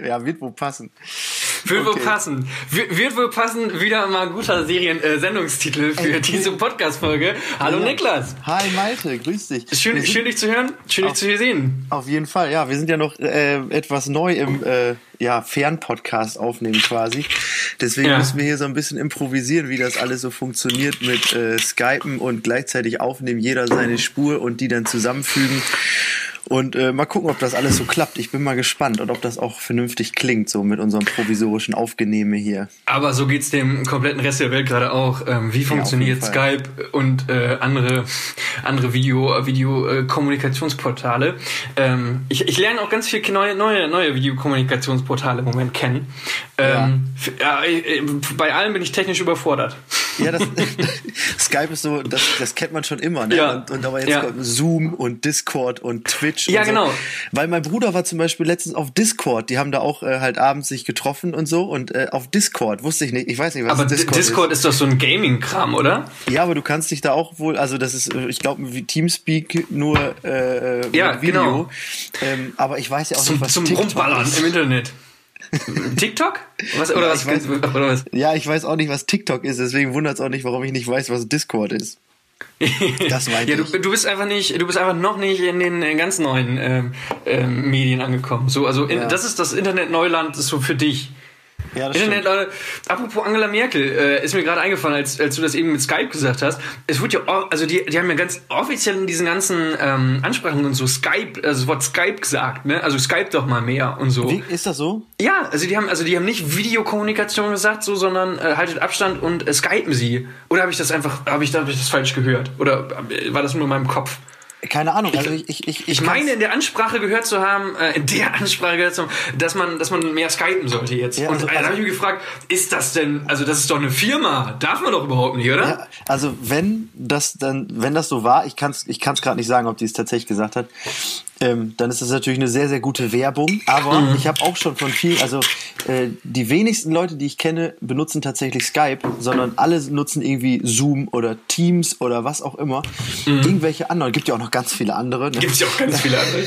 ja, wird wohl passen. Wird okay. wohl passen. Wird, wird wohl passen, wieder mal ein guter Serien-Sendungstitel äh, für Ey, diese Podcast-Folge. Hallo ja. Niklas. Hi Malte, grüß dich. Schön, schön dich zu hören, schön dich zu sehen. Auf jeden Fall, ja. Wir sind ja noch äh, etwas neu im äh, ja, Fernpodcast aufnehmen quasi. Deswegen ja. müssen wir hier so ein bisschen improvisieren, wie das alles so funktioniert mit äh, Skypen und gleichzeitig aufnehmen, jeder seine Spur und die dann zusammenfügen. Und äh, mal gucken, ob das alles so klappt. Ich bin mal gespannt und ob das auch vernünftig klingt, so mit unserem provisorischen Aufgenehme hier. Aber so geht's dem kompletten Rest der Welt gerade auch. Ähm, wie funktioniert ja, Skype und äh, andere, andere Video, Videokommunikationsportale? ähm, ich, ich lerne auch ganz viele neue, neue, neue Videokommunikationsportale im Moment kennen. Ähm, ja. ja. bei allen bin ich technisch überfordert. Ja, das, Skype ist so, das, das kennt man schon immer, ne? Ja. Und, und aber jetzt ja. Zoom und Discord und Twitch. Ja, und genau. Weil mein Bruder war zum Beispiel letztens auf Discord. Die haben da auch äh, halt abends sich getroffen und so. Und äh, auf Discord wusste ich nicht. Ich weiß nicht, was aber Discord, Discord ist. ist doch so ein Gaming-Kram, oder? Ja, aber du kannst dich da auch wohl, also das ist, äh, ich glaube, wie Teamspeak nur äh, ja, Video. Genau. Ähm, aber ich weiß ja auch zum, nicht, was zum TikTok Rumballern ist. im Internet. TikTok? Was, oder, ja, was, weiß, oder was? Ja, ich weiß auch nicht, was TikTok ist, deswegen wundert es auch nicht, warum ich nicht weiß, was Discord ist. Das meinte ja, du, du, bist einfach nicht, du bist einfach noch nicht in den ganz neuen ähm, ähm, Medien angekommen. So, also in, ja. das ist das Internet Neuland, so für dich. Ja, das Internet, stimmt. apropos Angela Merkel, äh, ist mir gerade eingefallen, als, als du das eben mit Skype gesagt hast. Es wurde ja, also die, die haben ja ganz offiziell in diesen ganzen ähm, Ansprachen und so Skype, also das Wort Skype gesagt, ne? Also Skype doch mal mehr und so. Wie, ist das so? Ja, also die haben, also die haben nicht Videokommunikation gesagt, so, sondern äh, haltet Abstand und äh, skypen sie. Oder habe ich das einfach, habe ich, hab ich das falsch gehört? Oder äh, war das nur in meinem Kopf? Keine Ahnung. Also ich, ich, ich, ich meine, in der Ansprache gehört zu haben, äh, in der Ansprache gehört zu haben, dass man, dass man mehr skypen sollte jetzt. Ja, also, und also, habe ich mich gefragt, ist das denn, also das ist doch eine Firma, darf man doch überhaupt nicht, oder? Ja, also wenn das dann, wenn das so war, ich kann es ich kann's gerade nicht sagen, ob die es tatsächlich gesagt hat, ähm, dann ist das natürlich eine sehr, sehr gute Werbung. Aber mhm. ich habe auch schon von vielen, also äh, die wenigsten Leute, die ich kenne, benutzen tatsächlich Skype, sondern alle nutzen irgendwie Zoom oder Teams oder was auch immer. Mhm. Irgendwelche anderen. Gibt ja auch noch ganz viele andere. Ne? Gibt ja auch ganz viele andere.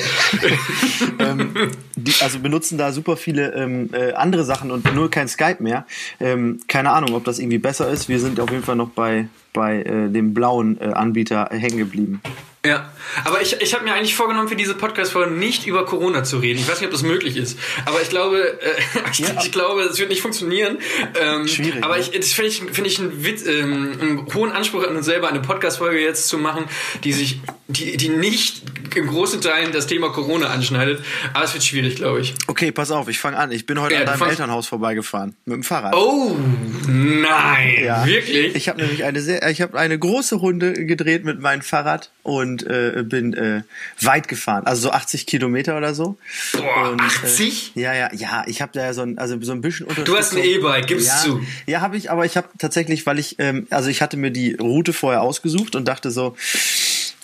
ähm, die, also benutzen da super viele ähm, äh, andere Sachen und nur kein Skype mehr. Ähm, keine Ahnung, ob das irgendwie besser ist. Wir sind auf jeden Fall noch bei, bei äh, dem blauen äh, Anbieter hängen geblieben. Ja, aber ich, ich habe mir eigentlich vorgenommen, für diese Podcast-Folge nicht über Corona zu reden. Ich weiß nicht, ob das möglich ist. Aber ich glaube, äh, ich, ja. ich glaube, es wird nicht funktionieren. Ähm, Schwierig. Aber ne? ich, das finde ich, find ich einen, Witz, ähm, einen hohen Anspruch an uns selber, eine Podcast-Folge jetzt zu machen, die sich, die, die nicht in großen Teilen das Thema Corona anschneidet. Aber es wird schwierig, glaube ich. Okay, pass auf, ich fange an. Ich bin heute ja, an deinem Elternhaus vorbeigefahren mit dem Fahrrad. Oh, nein, ja. wirklich? Ich habe nämlich eine sehr, ich habe eine große Runde gedreht mit meinem Fahrrad und äh, bin äh, weit gefahren, also so 80 Kilometer oder so. Boah, und, 80? Äh, ja, ja, ja. Ich habe da so ein, also so ein bisschen. Du hast ein E-Bike, gibst ja, zu. Ja, habe ich, aber ich habe tatsächlich, weil ich, ähm, also ich hatte mir die Route vorher ausgesucht und dachte so,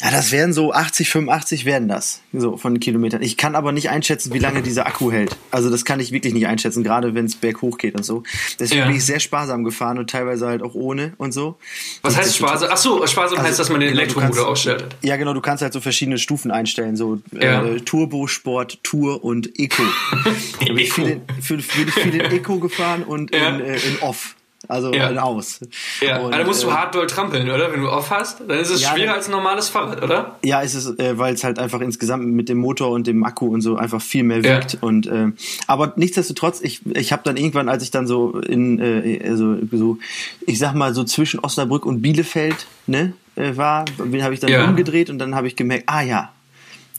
ja, das wären so 80, 85 werden das, so von Kilometern. Ich kann aber nicht einschätzen, wie lange dieser Akku hält. Also das kann ich wirklich nicht einschätzen, gerade wenn es berghoch geht und so. Deswegen ja. bin ich sehr sparsam gefahren und teilweise halt auch ohne und so. Was heißt sparsam? Ach so, sparsam also, heißt, dass man den genau, Elektromotor ausstellt. Ja, genau, du kannst halt so verschiedene Stufen einstellen, so ja. äh, Turbo, Sport, Tour und Eco. da bin ich viel in, bin ich viel in Eco gefahren und ja. in, äh, in Off. Also ja. aus. Ja, und, also musst du äh, hart doll trampeln, oder? Wenn du off hast, dann ist es ja, schwieriger als ein normales Fahrrad, oder? Ja, ist es, äh, weil es halt einfach insgesamt mit dem Motor und dem Akku und so einfach viel mehr wiegt. Ja. Und äh, aber nichtsdestotrotz, ich, ich habe dann irgendwann, als ich dann so in, äh, also so, ich sag mal so zwischen Osnabrück und Bielefeld, ne, äh, war, habe ich dann ja. umgedreht und dann habe ich gemerkt, ah ja,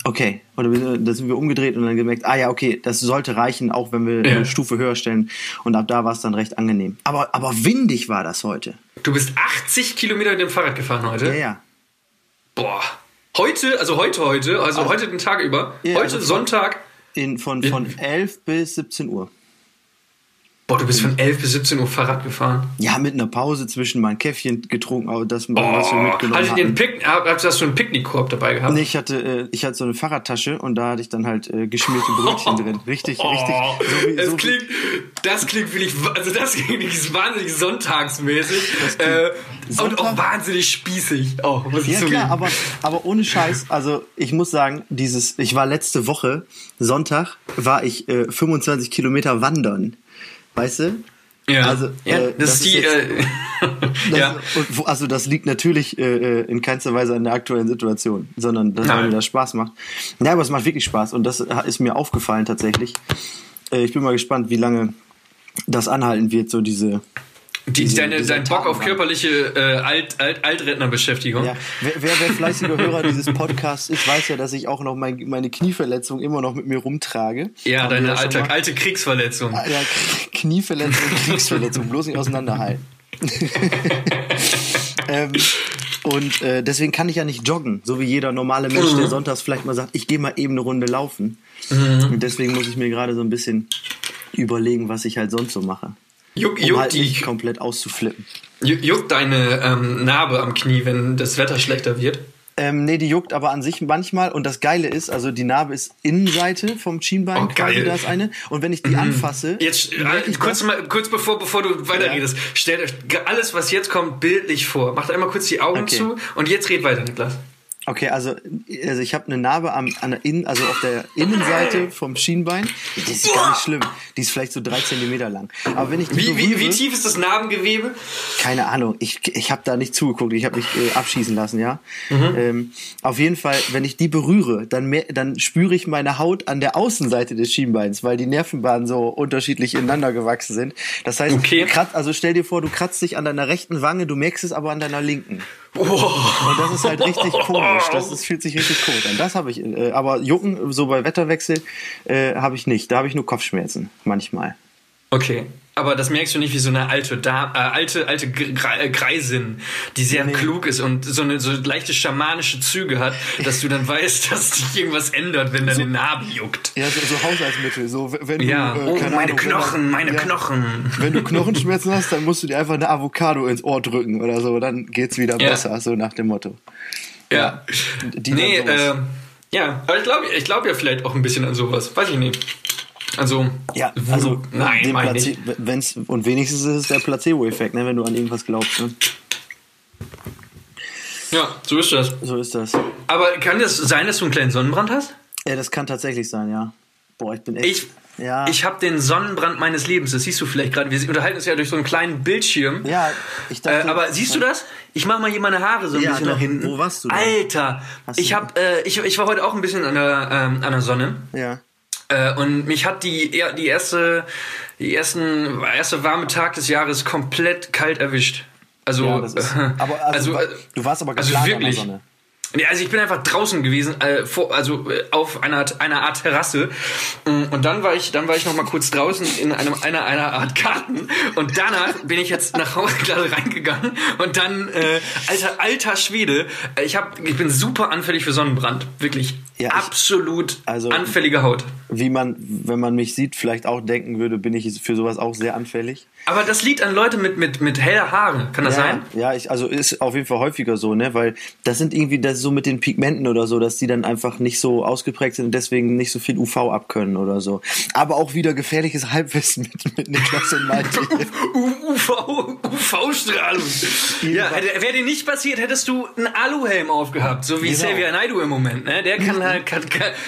Okay, oder da sind wir umgedreht und dann gemerkt, ah ja, okay, das sollte reichen, auch wenn wir ja. eine Stufe höher stellen. Und ab da war es dann recht angenehm. Aber, aber windig war das heute. Du bist 80 Kilometer mit dem Fahrrad gefahren heute? Ja, ja. Boah. Heute, also heute, heute, also, also heute den Tag über. Ja, heute also Sonntag. In, von, von 11 bis 17 Uhr. Boah, du bist von 11 bis 17 Uhr Fahrrad gefahren? Ja, mit einer Pause zwischen mal ein Käffchen getrunken, aber das, oh, was wir mitgenommen hatte den Pick, hast du einen Picknickkorb dabei gehabt? Nee, ich hatte, äh, ich hatte so eine Fahrradtasche und da hatte ich dann halt äh, geschmierte Brötchen drin. Richtig, oh, richtig. So wie, so klingt, das klingt wirklich, also das klingt wahnsinnig sonntagsmäßig äh, und auch wahnsinnig spießig. Oh, muss ja, klar, aber, aber ohne Scheiß, also ich muss sagen, dieses, ich war letzte Woche, Sonntag, war ich äh, 25 Kilometer wandern. Weißt du? Ja, also, ja äh, das, das, ist die. Jetzt, äh, das, ja. Also das liegt natürlich äh, äh, in keinster Weise an der aktuellen Situation, sondern dass mir das Spaß macht. Ja, aber es macht wirklich Spaß und das ist mir aufgefallen tatsächlich. Äh, ich bin mal gespannt, wie lange das anhalten wird, so diese die, diese, deine, dein Bock auf körperliche äh, Alt, Alt, Altrednerbeschäftigung. Ja. Wer, wer, wer fleißiger Hörer dieses Podcasts ist, weiß ja, dass ich auch noch mein, meine Knieverletzung immer noch mit mir rumtrage. Ja, Haben deine alte, alte Kriegsverletzung. Ja, Knieverletzung, Kriegsverletzung, bloß nicht auseinanderhalten. ähm, und äh, deswegen kann ich ja nicht joggen, so wie jeder normale Mensch, mhm. der sonntags vielleicht mal sagt, ich gehe mal eben eine Runde laufen. Mhm. Und deswegen muss ich mir gerade so ein bisschen überlegen, was ich halt sonst so mache. Juck, um juck halt nicht komplett auszuflippen. Juckt deine ähm, Narbe am Knie, wenn das Wetter schlechter wird? Ähm, nee, die juckt aber an sich manchmal. Und das Geile ist, also die Narbe ist Innenseite vom Schienbein, oh, quasi, da ist eine. Und wenn ich die mhm. anfasse. Jetzt, äh, kurz, mal, kurz bevor, bevor du weiterredest, ja. stellt euch alles, was jetzt kommt, bildlich vor. Macht einmal kurz die Augen okay. zu und jetzt red weiter, Niklas. Okay, also, also ich habe eine Narbe am, an der Innen, also auf der Innenseite vom Schienbein. Die ist gar nicht schlimm. Die ist vielleicht so drei Zentimeter lang. Aber wenn ich wie, berühre, wie, wie tief ist das Narbengewebe? Keine Ahnung. Ich, ich habe da nicht zugeguckt. Ich habe mich äh, abschießen lassen, ja. Mhm. Ähm, auf jeden Fall, wenn ich die berühre, dann, mehr, dann spüre ich meine Haut an der Außenseite des Schienbeins, weil die Nervenbahnen so unterschiedlich ineinander gewachsen sind. Das heißt, okay. kratz, also stell dir vor, du kratzt dich an deiner rechten Wange, du merkst es aber an deiner linken. Oh. Und das ist halt richtig komisch. Das, das fühlt sich richtig komisch an. Das habe ich. Äh, aber Jucken, so bei Wetterwechsel, äh, habe ich nicht. Da habe ich nur Kopfschmerzen manchmal. Okay. Aber das merkst du nicht wie so eine alte, da äh, alte, alte äh, Greisin, die sehr nee. klug ist und so eine so leichte schamanische Züge hat, dass du dann weißt, dass sich irgendwas ändert, wenn deine so, Narbe juckt. Ja, so, so Haushaltsmittel. So, wenn du, ja, äh, oh, meine Ahnung, Knochen, meine ja, Knochen. Wenn du Knochenschmerzen hast, dann musst du dir einfach eine Avocado ins Ohr drücken oder so, dann geht's wieder ja. besser, so nach dem Motto. Ja. ja nee, äh, ja, aber ich glaube ich glaub ja vielleicht auch ein bisschen an sowas. Weiß ich nicht. Also, ja, also nein, Plaze wenn's, und wenigstens ist es der Placebo-Effekt, ne, wenn du an irgendwas glaubst. Ne? Ja, so ist das. So ist das. Aber kann das sein, dass du einen kleinen Sonnenbrand hast? Ja, das kann tatsächlich sein, ja. Boah, ich bin echt. Ich, ja. Ich habe den Sonnenbrand meines Lebens. Das siehst du vielleicht gerade. Wir unterhalten uns ja durch so einen kleinen Bildschirm. Ja, ich dachte. Äh, aber siehst du das? Ich mache mal hier meine Haare so ein ja, bisschen doch. nach hinten. Wo warst du? Denn? Alter, ich habe, äh, ich, ich war heute auch ein bisschen an der, ähm, an der Sonne. Ja. Äh, und mich hat die, die erste, die ersten, erste warme Tag des Jahres komplett kalt erwischt. Also, ja, ist, aber also, also, du warst aber also wirklich. An der Sonne. Nee, also ich bin einfach draußen gewesen, äh, vor, also äh, auf einer, einer Art Terrasse. Mm, und dann war ich, dann war ich noch mal kurz draußen in einem, einer, einer Art Garten. Und danach bin ich jetzt nach Hause gerade reingegangen. Und dann, äh, alter, alter Schwede, äh, ich, hab, ich bin super anfällig für Sonnenbrand. Wirklich ja, absolut also, anfällige Haut. Wie man, wenn man mich sieht, vielleicht auch denken würde, bin ich für sowas auch sehr anfällig. Aber das liegt an Leute mit, mit, mit heller Haare. Kann das ja, sein? Ja, ich, also ist auf jeden Fall häufiger so, ne? Weil das sind irgendwie das so mit den Pigmenten oder so, dass die dann einfach nicht so ausgeprägt sind und deswegen nicht so viel UV abkönnen oder so. Aber auch wieder gefährliches Halbwissen mit, mit Niklas und Malte. UV, UV-Strahlung. Ja, wäre dir nicht passiert, hättest du einen Aluhelm aufgehabt, so wie genau. Xavier Naidu im Moment, ne? Der kann halt, hat,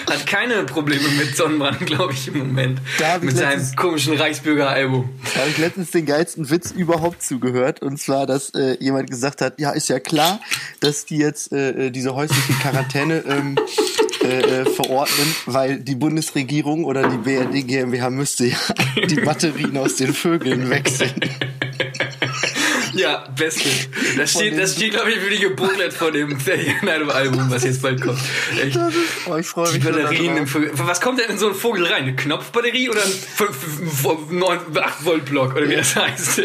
hat keine Probleme mit Sonnenbrand, glaube ich, im Moment. mit seinem komischen Reichsbürger-Album. Da habe ich letztens den geilsten Witz überhaupt zugehört. Und zwar, dass äh, jemand gesagt hat, ja, ist ja klar, dass die jetzt äh, äh diese häusliche Quarantäne ähm, äh, äh, verordnen, weil die Bundesregierung oder die BRD GmbH müsste ja die Batterien aus den Vögeln wechseln. Ja, beste. Das steht, das steht glaube ich, für die Booklet von dem Album, was jetzt bald kommt. Echt. Oh, ich freue mich. Die Batterien im Vogel. Was kommt denn in so einen Vogel rein? Eine Knopfbatterie oder ein 8 Volt Block oder wie das heißt?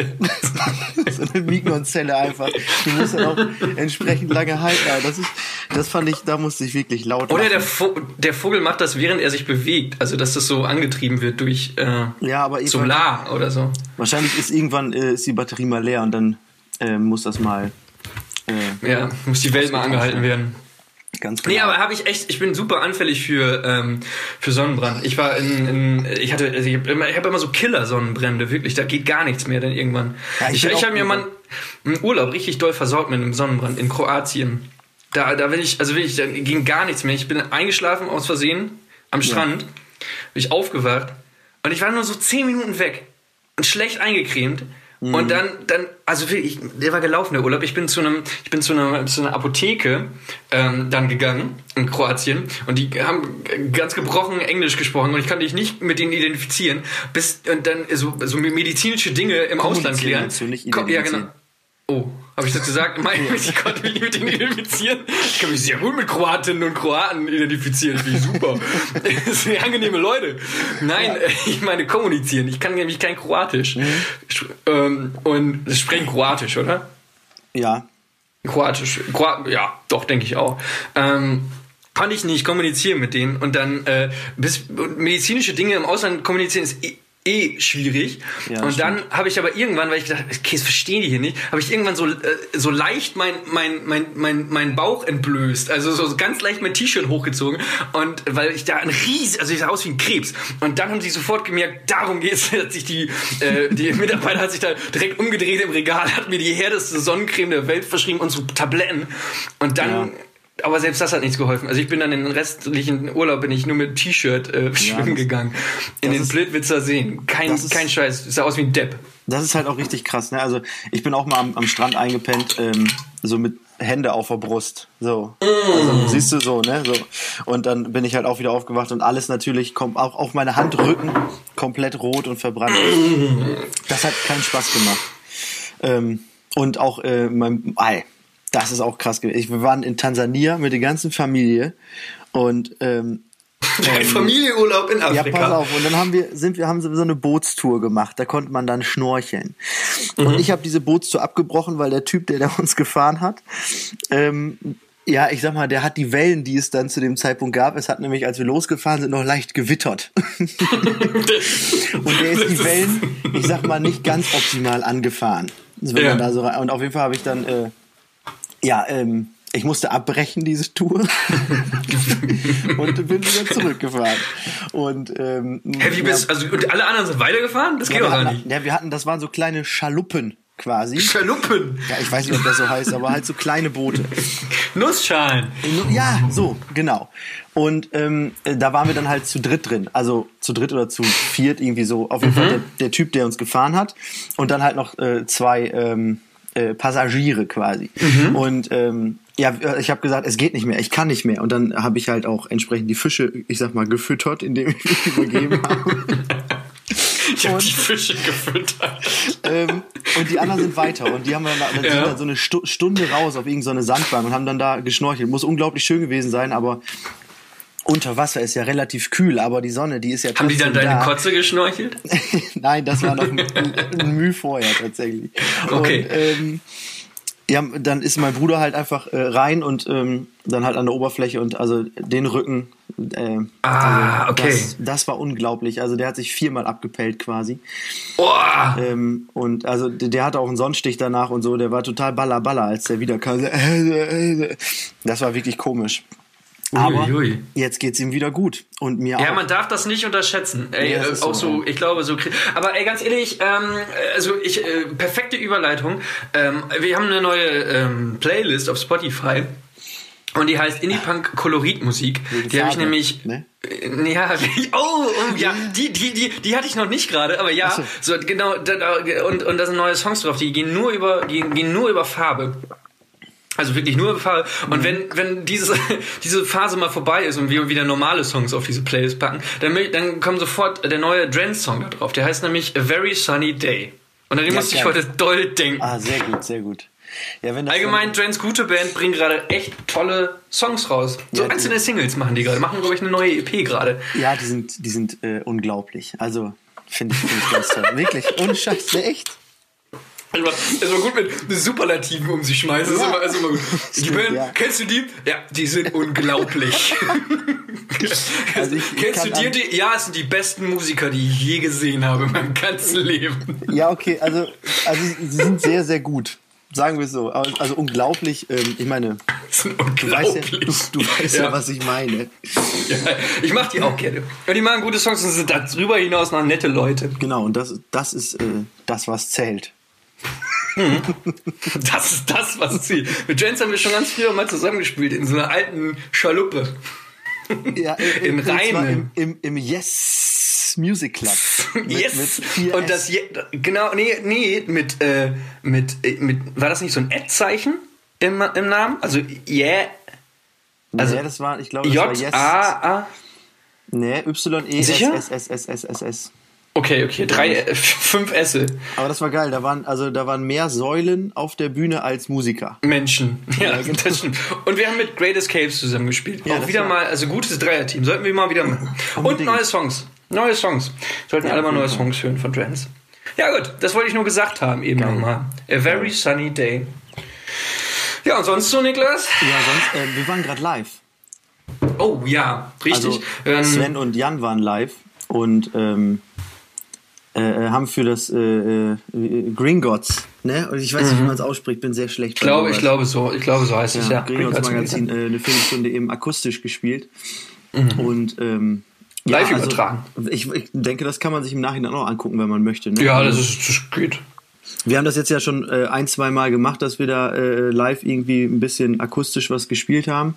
so eine Mignon-Zelle einfach. Du musst dann auch entsprechend lange halten. Das, ist, das fand ich, da musste ich wirklich laut Oder der, Vo der Vogel macht das, während er sich bewegt. Also, dass das so angetrieben wird durch äh, ja, aber Solar oder so. Wahrscheinlich ist irgendwann äh, ist die Batterie mal leer und dann äh, muss das mal. Äh, ja, muss die Welt mal angehalten werden. Ganz genau. Nee, aber habe ich echt, ich bin super anfällig für, ähm, für Sonnenbrand. Ich war in, in ich hatte, also ich habe immer, hab immer so Killer-Sonnenbrände, wirklich, da geht gar nichts mehr dann irgendwann. Ja, ich ich, ich habe mir mal einen Urlaub richtig doll versorgt mit einem Sonnenbrand in Kroatien. Da, da will ich, also will ich, da ging gar nichts mehr. Ich bin eingeschlafen aus Versehen am Strand, ja. bin ich aufgewacht und ich war nur so zehn Minuten weg und schlecht eingecremt. Mhm. Und dann, dann, also ich, der war gelaufen, der Urlaub. Ich bin zu einem, ich bin zu einer, zu einer Apotheke ähm, dann gegangen in Kroatien und die haben ganz gebrochen Englisch gesprochen und ich konnte dich nicht mit denen identifizieren, bis und dann so, so medizinische Dinge im Ausland klären. Nicht ja, genau. Oh, habe ich das gesagt? ich konnte mich mit denen identifizieren. Ich kann mich sehr gut mit Kroatinnen und Kroaten identifizieren. Finde ich super. das sind angenehme Leute. Nein, ja. ich meine kommunizieren. Ich kann nämlich kein Kroatisch. Mhm. Ähm, und sprechen Kroatisch, oder? Ja. Kroatisch. Kroat ja, doch, denke ich auch. Ähm, kann ich nicht kommunizieren mit denen und dann äh, bis medizinische Dinge im Ausland kommunizieren ist eh schwierig. Ja, und dann habe ich aber irgendwann, weil ich gedacht, okay, das verstehen die hier nicht, habe ich irgendwann so, äh, so leicht mein, mein, mein, mein, mein Bauch entblößt. Also so ganz leicht mein T-Shirt hochgezogen. Und weil ich da ein Ries, also ich sah aus wie ein Krebs. Und dann haben sie sofort gemerkt, darum geht's, hat sich die, äh, die Mitarbeiter hat sich da direkt umgedreht im Regal, hat mir die härteste Sonnencreme der Welt verschrieben und so Tabletten. Und dann ja aber selbst das hat nichts geholfen. Also ich bin dann in den restlichen Urlaub bin ich nur mit T-Shirt äh, schwimmen ja, gegangen. In den Blödwitzer Seen. Kein, ist, kein Scheiß. Sah aus wie ein Depp. Das ist halt auch richtig krass. Ne? Also ich bin auch mal am, am Strand eingepennt, ähm, so mit Hände auf der Brust. So. Also, siehst du so, ne? So. Und dann bin ich halt auch wieder aufgewacht und alles natürlich kommt auch auf meine Handrücken komplett rot und verbrannt. Das hat keinen Spaß gemacht. Ähm, und auch äh, mein Ei das ist auch krass gewesen. Wir waren in Tansania mit der ganzen Familie und ähm, ein Familienurlaub in Afrika. Ja, pass auf. Und dann haben wir, sind wir, haben so eine Bootstour gemacht. Da konnte man dann schnorcheln. Mhm. Und ich habe diese Bootstour abgebrochen, weil der Typ, der da uns gefahren hat, ähm, ja, ich sag mal, der hat die Wellen, die es dann zu dem Zeitpunkt gab. Es hat nämlich, als wir losgefahren sind, noch leicht gewittert. und der ist die Wellen, ich sag mal, nicht ganz optimal angefahren. Also wenn ja. so und auf jeden Fall habe ich dann äh, ja, ähm, ich musste abbrechen, diese Tour. und bin wieder zurückgefahren. Und, ähm, hey, wie bist, also, und alle anderen sind weitergefahren? Das geht doch gar nicht. Ja, wir hatten, das waren so kleine Schaluppen quasi. Schaluppen? Ja, ich weiß nicht, ob das so heißt, aber halt so kleine Boote. Nussschalen. Ja, so, genau. Und ähm, da waren wir dann halt zu dritt drin. Also zu dritt oder zu viert irgendwie so. Auf jeden mhm. Fall der, der, Typ, der uns gefahren hat. Und dann halt noch äh, zwei ähm, äh, Passagiere quasi. Mhm. Und ähm, ja, ich habe gesagt, es geht nicht mehr, ich kann nicht mehr. Und dann habe ich halt auch entsprechend die Fische, ich sag mal, gefüttert, indem ich mich übergeben habe. Ich habe die Fische gefüttert. Ähm, und die anderen sind weiter. Und die haben dann, dann ja. dann so eine Stunde raus auf irgendeine so Sandbank und haben dann da geschnorchelt. Muss unglaublich schön gewesen sein, aber unter Wasser ist ja relativ kühl, aber die Sonne, die ist ja Haben die dann deine da. Kotze geschnorchelt? Nein, das war noch ein, ein Mühe vorher tatsächlich. Okay. Und, ähm, ja, dann ist mein Bruder halt einfach äh, rein und ähm, dann halt an der Oberfläche und also den Rücken. Äh, ah, also okay. Das, das, war unglaublich. Also der hat sich viermal abgepellt quasi. Boah. Ähm, und also der, hatte auch einen Sonnenstich danach und so. Der war total baller baller, als der wiederkam. Das war wirklich komisch. Aber Uiui. jetzt geht's ihm wieder gut und mir ja, auch. Ja, man darf das nicht unterschätzen. Ey, ja, äh, auch so, so, ich glaube so. Aber ey, ganz ehrlich, ähm, also ich äh, perfekte Überleitung. Ähm, wir haben eine neue ähm, Playlist auf Spotify. Und die heißt Indie Punk Koloritmusik. Die habe ich nämlich. Ne? Äh, ja, oh, oh, ja, die, die, die, die hatte ich noch nicht gerade, aber ja, so. so genau, und, und da sind neue Songs drauf, die gehen nur über, die gehen nur über Farbe. Also wirklich nur Farbe. Und mhm. wenn, wenn dieses, diese Phase mal vorbei ist und wir wieder normale Songs auf diese Playlist packen, dann, dann kommt sofort der neue Dren-Song da drauf. Der heißt nämlich A Very Sunny Day. Und an den ja, musste ich heute doll denken. Ah, sehr gut, sehr gut. Ja, Allgemein, Drens gute Band bringen gerade echt tolle Songs raus. So ja, einzelne Singles machen die gerade. Machen, glaube ich, eine neue EP gerade. Ja, die sind, die sind äh, unglaublich. Also, finde ich, find ich ganz toll. Wirklich, ohne Scheiße, echt. Ist immer gut mit Superlativen um sich schmeißen. Ja. Ist immer, immer gut. Die Band, ja. kennst du die? Ja, die sind unglaublich. also ich, kennst du die, die? Ja, es sind die besten Musiker, die ich je gesehen habe in meinem ganzen Leben. Ja, okay, also, also sie sind sehr, sehr gut. Sagen wir es so. Also unglaublich, ähm, ich meine, du weißt, ja, du, du weißt ja. ja. was ich meine. Ja, ich mach die auch gerne. Und die machen gute Songs und sind darüber hinaus noch nette Leute. Genau, und das, das ist äh, das, was zählt. Das ist das, was zählt. Mit Jens haben wir schon ganz früher mal zusammengespielt in so einer alten Schaluppe. Ja, in, in Rhein. Im, im, Im Yes Music Club. Mit, yes. Mit und das Je genau, nee, nee, mit, äh, mit, äh, mit, war das nicht so ein Ad-Zeichen im, im Namen? Also Yeah. Also nee, das war, ich glaube, das J war Yes. A A. Nee, Y E S S S S S S S. Okay, okay, drei, äh, fünf Esse. Aber das war geil. Da waren also da waren mehr Säulen auf der Bühne als Musiker. Menschen. Ja, ja genau. das stimmt. Und wir haben mit Great Escapes zusammen gespielt. Ja, Auch wieder mal, also gutes Dreierteam. Sollten wir mal wieder machen. Und neue Songs. Neue Songs. Sollten ja, alle mal neue Songs hören von Trends. Ja gut, das wollte ich nur gesagt haben eben nochmal. A very sunny day. Ja, und sonst so, Niklas? Ja, sonst, äh, wir waren gerade live. Oh ja, richtig. Also, Sven und Jan waren live und ähm, äh, äh, haben für das äh, äh, Green Gods, ne? Und ich weiß nicht, wie mhm. man es ausspricht, bin sehr schlecht. Ich glaube, ich glaube so, ich glaube so heißt ja, es ja. Green Gods Magazin äh, eine Viertelstunde eben akustisch gespielt mhm. und ähm, live ja, also, übertragen. Ich, ich, denke, das kann man sich im Nachhinein auch angucken, wenn man möchte. Ne? Ja, das ist das geht. Wir haben das jetzt ja schon äh, ein, zwei Mal gemacht, dass wir da äh, live irgendwie ein bisschen akustisch was gespielt haben.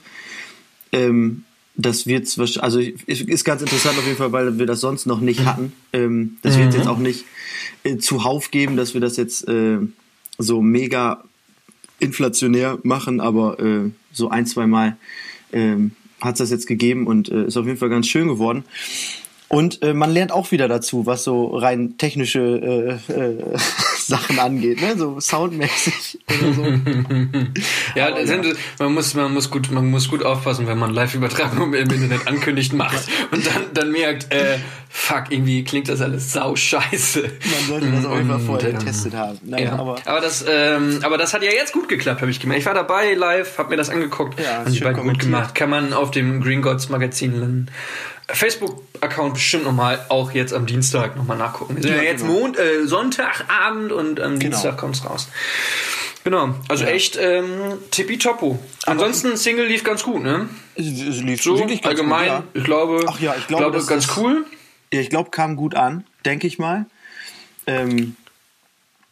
Ähm, das wird also ist ganz interessant auf jeden Fall, weil wir das sonst noch nicht hatten. Ähm, das mhm. wird jetzt auch nicht äh, zuhauf geben, dass wir das jetzt äh, so mega inflationär machen, aber äh, so ein, zwei Mal ähm, hat es das jetzt gegeben und äh, ist auf jeden Fall ganz schön geworden. Und äh, man lernt auch wieder dazu, was so rein technische äh, äh, Sachen angeht, ne? so soundmäßig oder so. ja, Aber, ja. man muss man muss gut man muss gut aufpassen, wenn man Live-Übertragung im Internet ankündigt macht und dann dann merkt, äh, fuck, irgendwie klingt das alles sau scheiße. Man sollte das auf jeden Fall vorher ähm, getestet haben. Nein, ja. aber, aber das ähm, aber das hat ja jetzt gut geklappt, habe ich gemerkt. Ich war dabei live, habe mir das angeguckt, ja, das beiden gut gemacht. Kann man auf dem Green Gods Magazin Facebook-Account bestimmt nochmal, auch jetzt am Dienstag nochmal nachgucken. Wir sind ja, ja jetzt genau. Mond, äh, Sonntagabend und am genau. Dienstag kommt's raus. Genau, also ja. echt ähm, tippitoppo. Ansonsten Single lief ganz gut, ne? Es, es lief so wirklich ganz allgemein, gut, ja. ich glaube, Ach ja, ich glaube, glaube ganz ist, cool. Ja, ich glaube, kam gut an, denke ich mal. Ähm,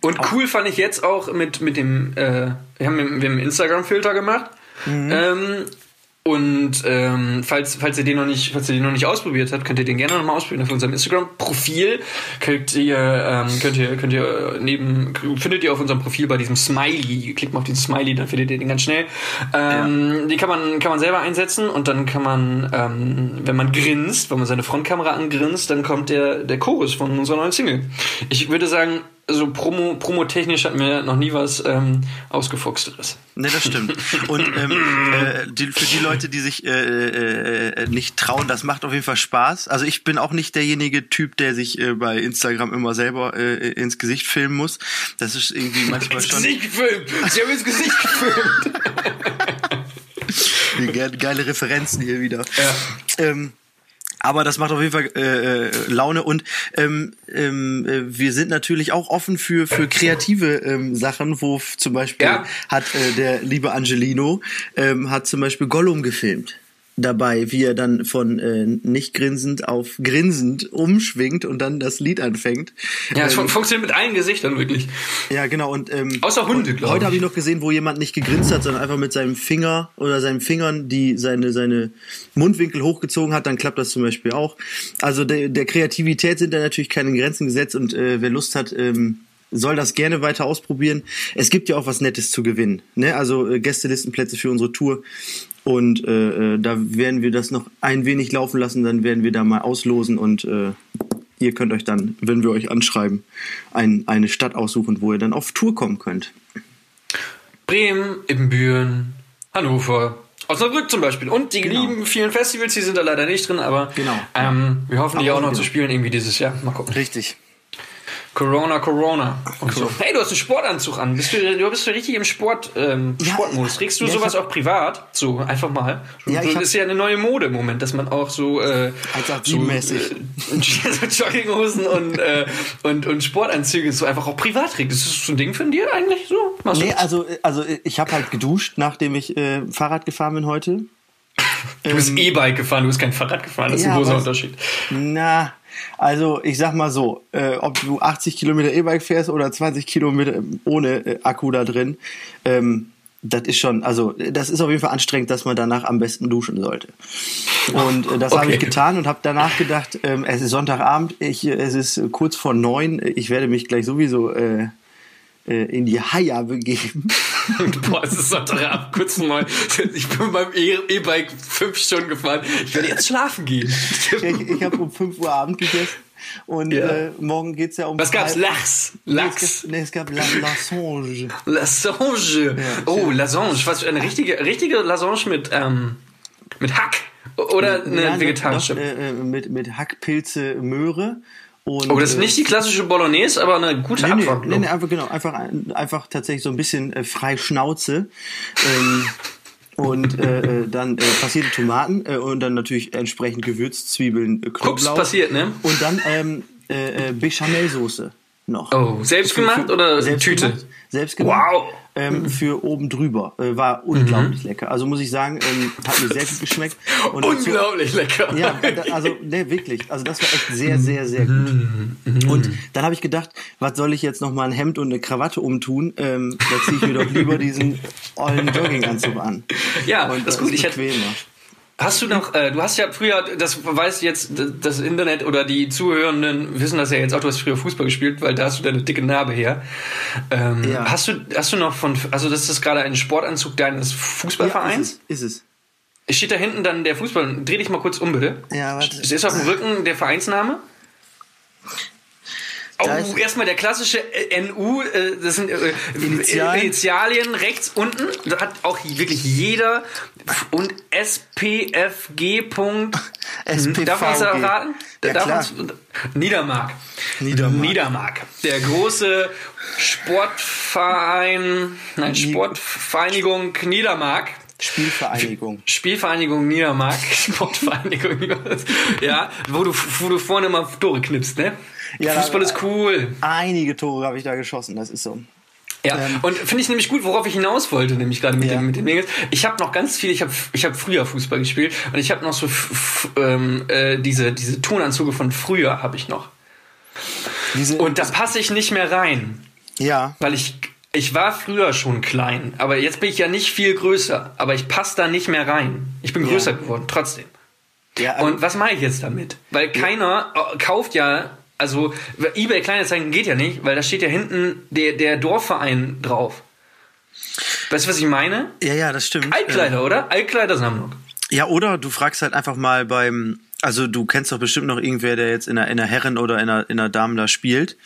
und cool fand ich jetzt auch mit, mit dem, äh, wir haben, wir haben Instagram-Filter gemacht. Mhm. Ähm, und ähm, falls, falls ihr den noch nicht, falls ihr den noch nicht ausprobiert habt, könnt ihr den gerne noch mal ausprobieren auf unserem Instagram-Profil. Könnt ihr, ähm, könnt ihr, könnt ihr neben, findet ihr auf unserem Profil bei diesem Smiley. Klickt mal auf diesen Smiley, dann findet ihr den ganz schnell. Ähm, ja. Die kann man, kann man selber einsetzen und dann kann man, ähm, wenn man grinst, wenn man seine Frontkamera angrinst, dann kommt der, der Chorus von unserer neuen Single. Ich würde sagen, so Promo, Promo-technisch hat mir noch nie was ähm, ausgefuchsteres. Ne, das stimmt. Und ähm, äh, die, für die Leute, die sich äh, äh, nicht trauen, das macht auf jeden Fall Spaß. Also ich bin auch nicht derjenige Typ, der sich äh, bei Instagram immer selber äh, ins Gesicht filmen muss. Das ist irgendwie manchmal ins schon. Gesicht gefilmt! Sie haben ins Gesicht gefilmt! Geile Referenzen hier wieder. Ja. Ähm, aber das macht auf jeden Fall äh, äh, Laune und ähm, ähm, äh, wir sind natürlich auch offen für für kreative ähm, Sachen, wo zum Beispiel ja. hat äh, der liebe Angelino ähm, hat zum Beispiel Gollum gefilmt dabei, wie er dann von äh, nicht grinsend auf grinsend umschwingt und dann das Lied anfängt. Ja, es ähm, funktioniert mit allen Gesichtern wirklich. Ja, genau. Und ähm, außer Hunde, glaube ich. Heute habe ich noch gesehen, wo jemand nicht gegrinst hat, sondern einfach mit seinem Finger oder seinen Fingern die seine seine Mundwinkel hochgezogen hat. Dann klappt das zum Beispiel auch. Also der, der Kreativität sind da natürlich keine Grenzen gesetzt und äh, wer Lust hat. Ähm, soll das gerne weiter ausprobieren. Es gibt ja auch was Nettes zu gewinnen. Ne? Also äh, Gästelistenplätze für unsere Tour. Und äh, äh, da werden wir das noch ein wenig laufen lassen, dann werden wir da mal auslosen und äh, ihr könnt euch dann, wenn wir euch anschreiben, ein, eine Stadt aussuchen, wo ihr dann auf Tour kommen könnt. Bremen, Ibbenbüren, Hannover, Osnabrück zum Beispiel. Und die genau. lieben vielen Festivals, die sind da leider nicht drin, aber genau. ähm, wir hoffen, die auch noch zu spielen irgendwie dieses Jahr. Mal gucken. Richtig. Corona, Corona. Und so. Hey, du hast einen Sportanzug an. Bist du, du bist du richtig im Sport, ähm, ja, Sportmodus. Trägst du ja, sowas auch privat? So, einfach mal. Ja, das ist ja eine neue Mode im Moment, dass man auch so, äh, so, äh, so Jogginghosen und, äh, und, und Sportanzüge so einfach auch privat trägt. Ist das so ein Ding von dir eigentlich so? Machst nee, also, also ich habe halt geduscht, nachdem ich äh, Fahrrad gefahren bin heute. Du bist ähm, E-Bike gefahren, du bist kein Fahrrad gefahren, das ist ja, ein großer Unterschied. Na, also ich sag mal so, äh, ob du 80 Kilometer E-Bike fährst oder 20 Kilometer ohne äh, Akku da drin, ähm, das ist schon, also das ist auf jeden Fall anstrengend, dass man danach am besten duschen sollte. Und äh, das okay. habe ich getan und habe danach gedacht, ähm, es ist Sonntagabend, ich, es ist kurz vor neun, ich werde mich gleich sowieso äh, äh, in die Haia begeben. Boah, es ist Sonntagabend, kurz vor neun. Ich bin beim e- E-Bike fünf Stunden gefahren. Ich werde jetzt schlafen gehen. ich ich habe um fünf Uhr Abend gegessen. Und ja. äh, morgen geht's ja um. Was gab's? Lachs. Lachs. Nee, es gab, nee, es gab La, Lassange. Lassange. Ja, oh, Lassange. Was eine richtige, richtige Lassange mit, ähm, mit Hack. Oder eine ja, vegetarische? Noch, äh, mit, mit Hackpilze, Möhre und, oh, das ist nicht die klassische Bolognese, aber eine gute nee, Antwort. Nee, nee, einfach genau, einfach, einfach tatsächlich so ein bisschen äh, frei Schnauze. ähm, und äh, äh, dann äh, passierte Tomaten äh, und dann natürlich entsprechend Gewürzzwiebeln, äh, Knoblauch. Ups, passiert, ne? Und dann ähm, äh, äh, Bechamelsoße noch. Oh, selbst gemacht oder selbst Tüte? Gemacht, selbst gemacht. Wow ähm, für oben drüber. Äh, war unglaublich mhm. lecker. Also muss ich sagen, ähm, hat mir sehr gut geschmeckt. Und unglaublich dazu, lecker. Ja, also ne, wirklich. Also das war echt sehr, sehr, sehr gut. Mhm. Und dann habe ich gedacht, was soll ich jetzt noch mal ein Hemd und eine Krawatte umtun? Ähm, da ziehe ich mir doch lieber diesen ollen Jogginganzug an. Ja, und das ist gut. Ich hätte, Hast du noch, äh, du hast ja früher, das weiß jetzt das Internet oder die Zuhörenden wissen das ja jetzt auch, du hast früher Fußball gespielt, weil da hast du deine dicke Narbe her. Ähm, ja. Hast du, hast du noch von, also das ist gerade ein Sportanzug deines Fußballvereins? Ja, ist es. Ist es. Steht da hinten dann der Fußball? Dreh dich mal kurz um, bitte. Ja, warte. Ist auf dem Rücken der Vereinsname? Oh, erstmal der klassische äh, NU, äh, das sind äh, Initialien. Initialien rechts unten. Da hat auch wirklich jeder. Und SPFG. SPVG. Darf man das erraten? Ja, Darf klar. Niedermark. Niedermark. Niedermark. Der große Sportverein, nein, Sportvereinigung Niedermark. Spielvereinigung. Spielvereinigung Niedermark. Sportvereinigung. ja, wo du, wo du vorne mal Tore knippst, ne? Ja, Fußball ist cool. Einige Tore habe ich da geschossen, das ist so. Ja, ähm, und finde ich nämlich gut, worauf ich hinaus wollte, nämlich gerade mit, ja. dem, mit den Mängels. Ich habe noch ganz viel, ich habe ich hab früher Fußball gespielt und ich habe noch so ähm, äh, diese, diese Tonanzüge von früher habe ich noch. Diese, und da passe ich nicht mehr rein. Ja. Weil ich, ich war früher schon klein, aber jetzt bin ich ja nicht viel größer, aber ich passe da nicht mehr rein. Ich bin größer ja. geworden, trotzdem. Ja, und was mache ich jetzt damit? Weil keiner ja. kauft ja also eBay Kleinanzeigen geht ja nicht, weil da steht ja hinten der, der Dorfverein drauf. Weißt du, was ich meine? Ja, ja, das stimmt. Altkleider, ja. oder? Altkleidersammlung. Ja, oder du fragst halt einfach mal beim, also du kennst doch bestimmt noch irgendwer, der jetzt in einer, in einer Herren- oder in einer, in einer Damen da spielt.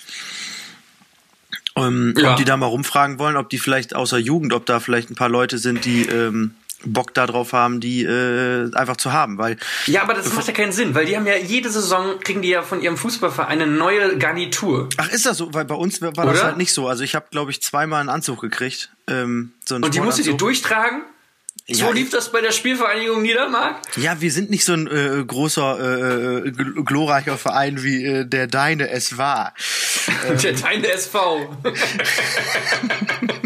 Um, ähm, ja. Ob die da mal rumfragen wollen, ob die vielleicht außer Jugend, ob da vielleicht ein paar Leute sind, die ähm, Bock darauf haben, die äh, einfach zu haben, weil ja, aber das macht ja keinen Sinn, weil die haben ja jede Saison kriegen die ja von ihrem Fußballverein eine neue Garnitur. Ach, ist das so? Weil bei uns war Oder? das halt nicht so. Also ich habe, glaube ich, zweimal einen Anzug gekriegt. Ähm, so Und die musstet ihr durchtragen? So ja, lief das bei der Spielvereinigung Niedermark? Ja, wir sind nicht so ein äh, großer, äh, äh glorreicher Verein wie äh, der Deine es war. der Deine SV.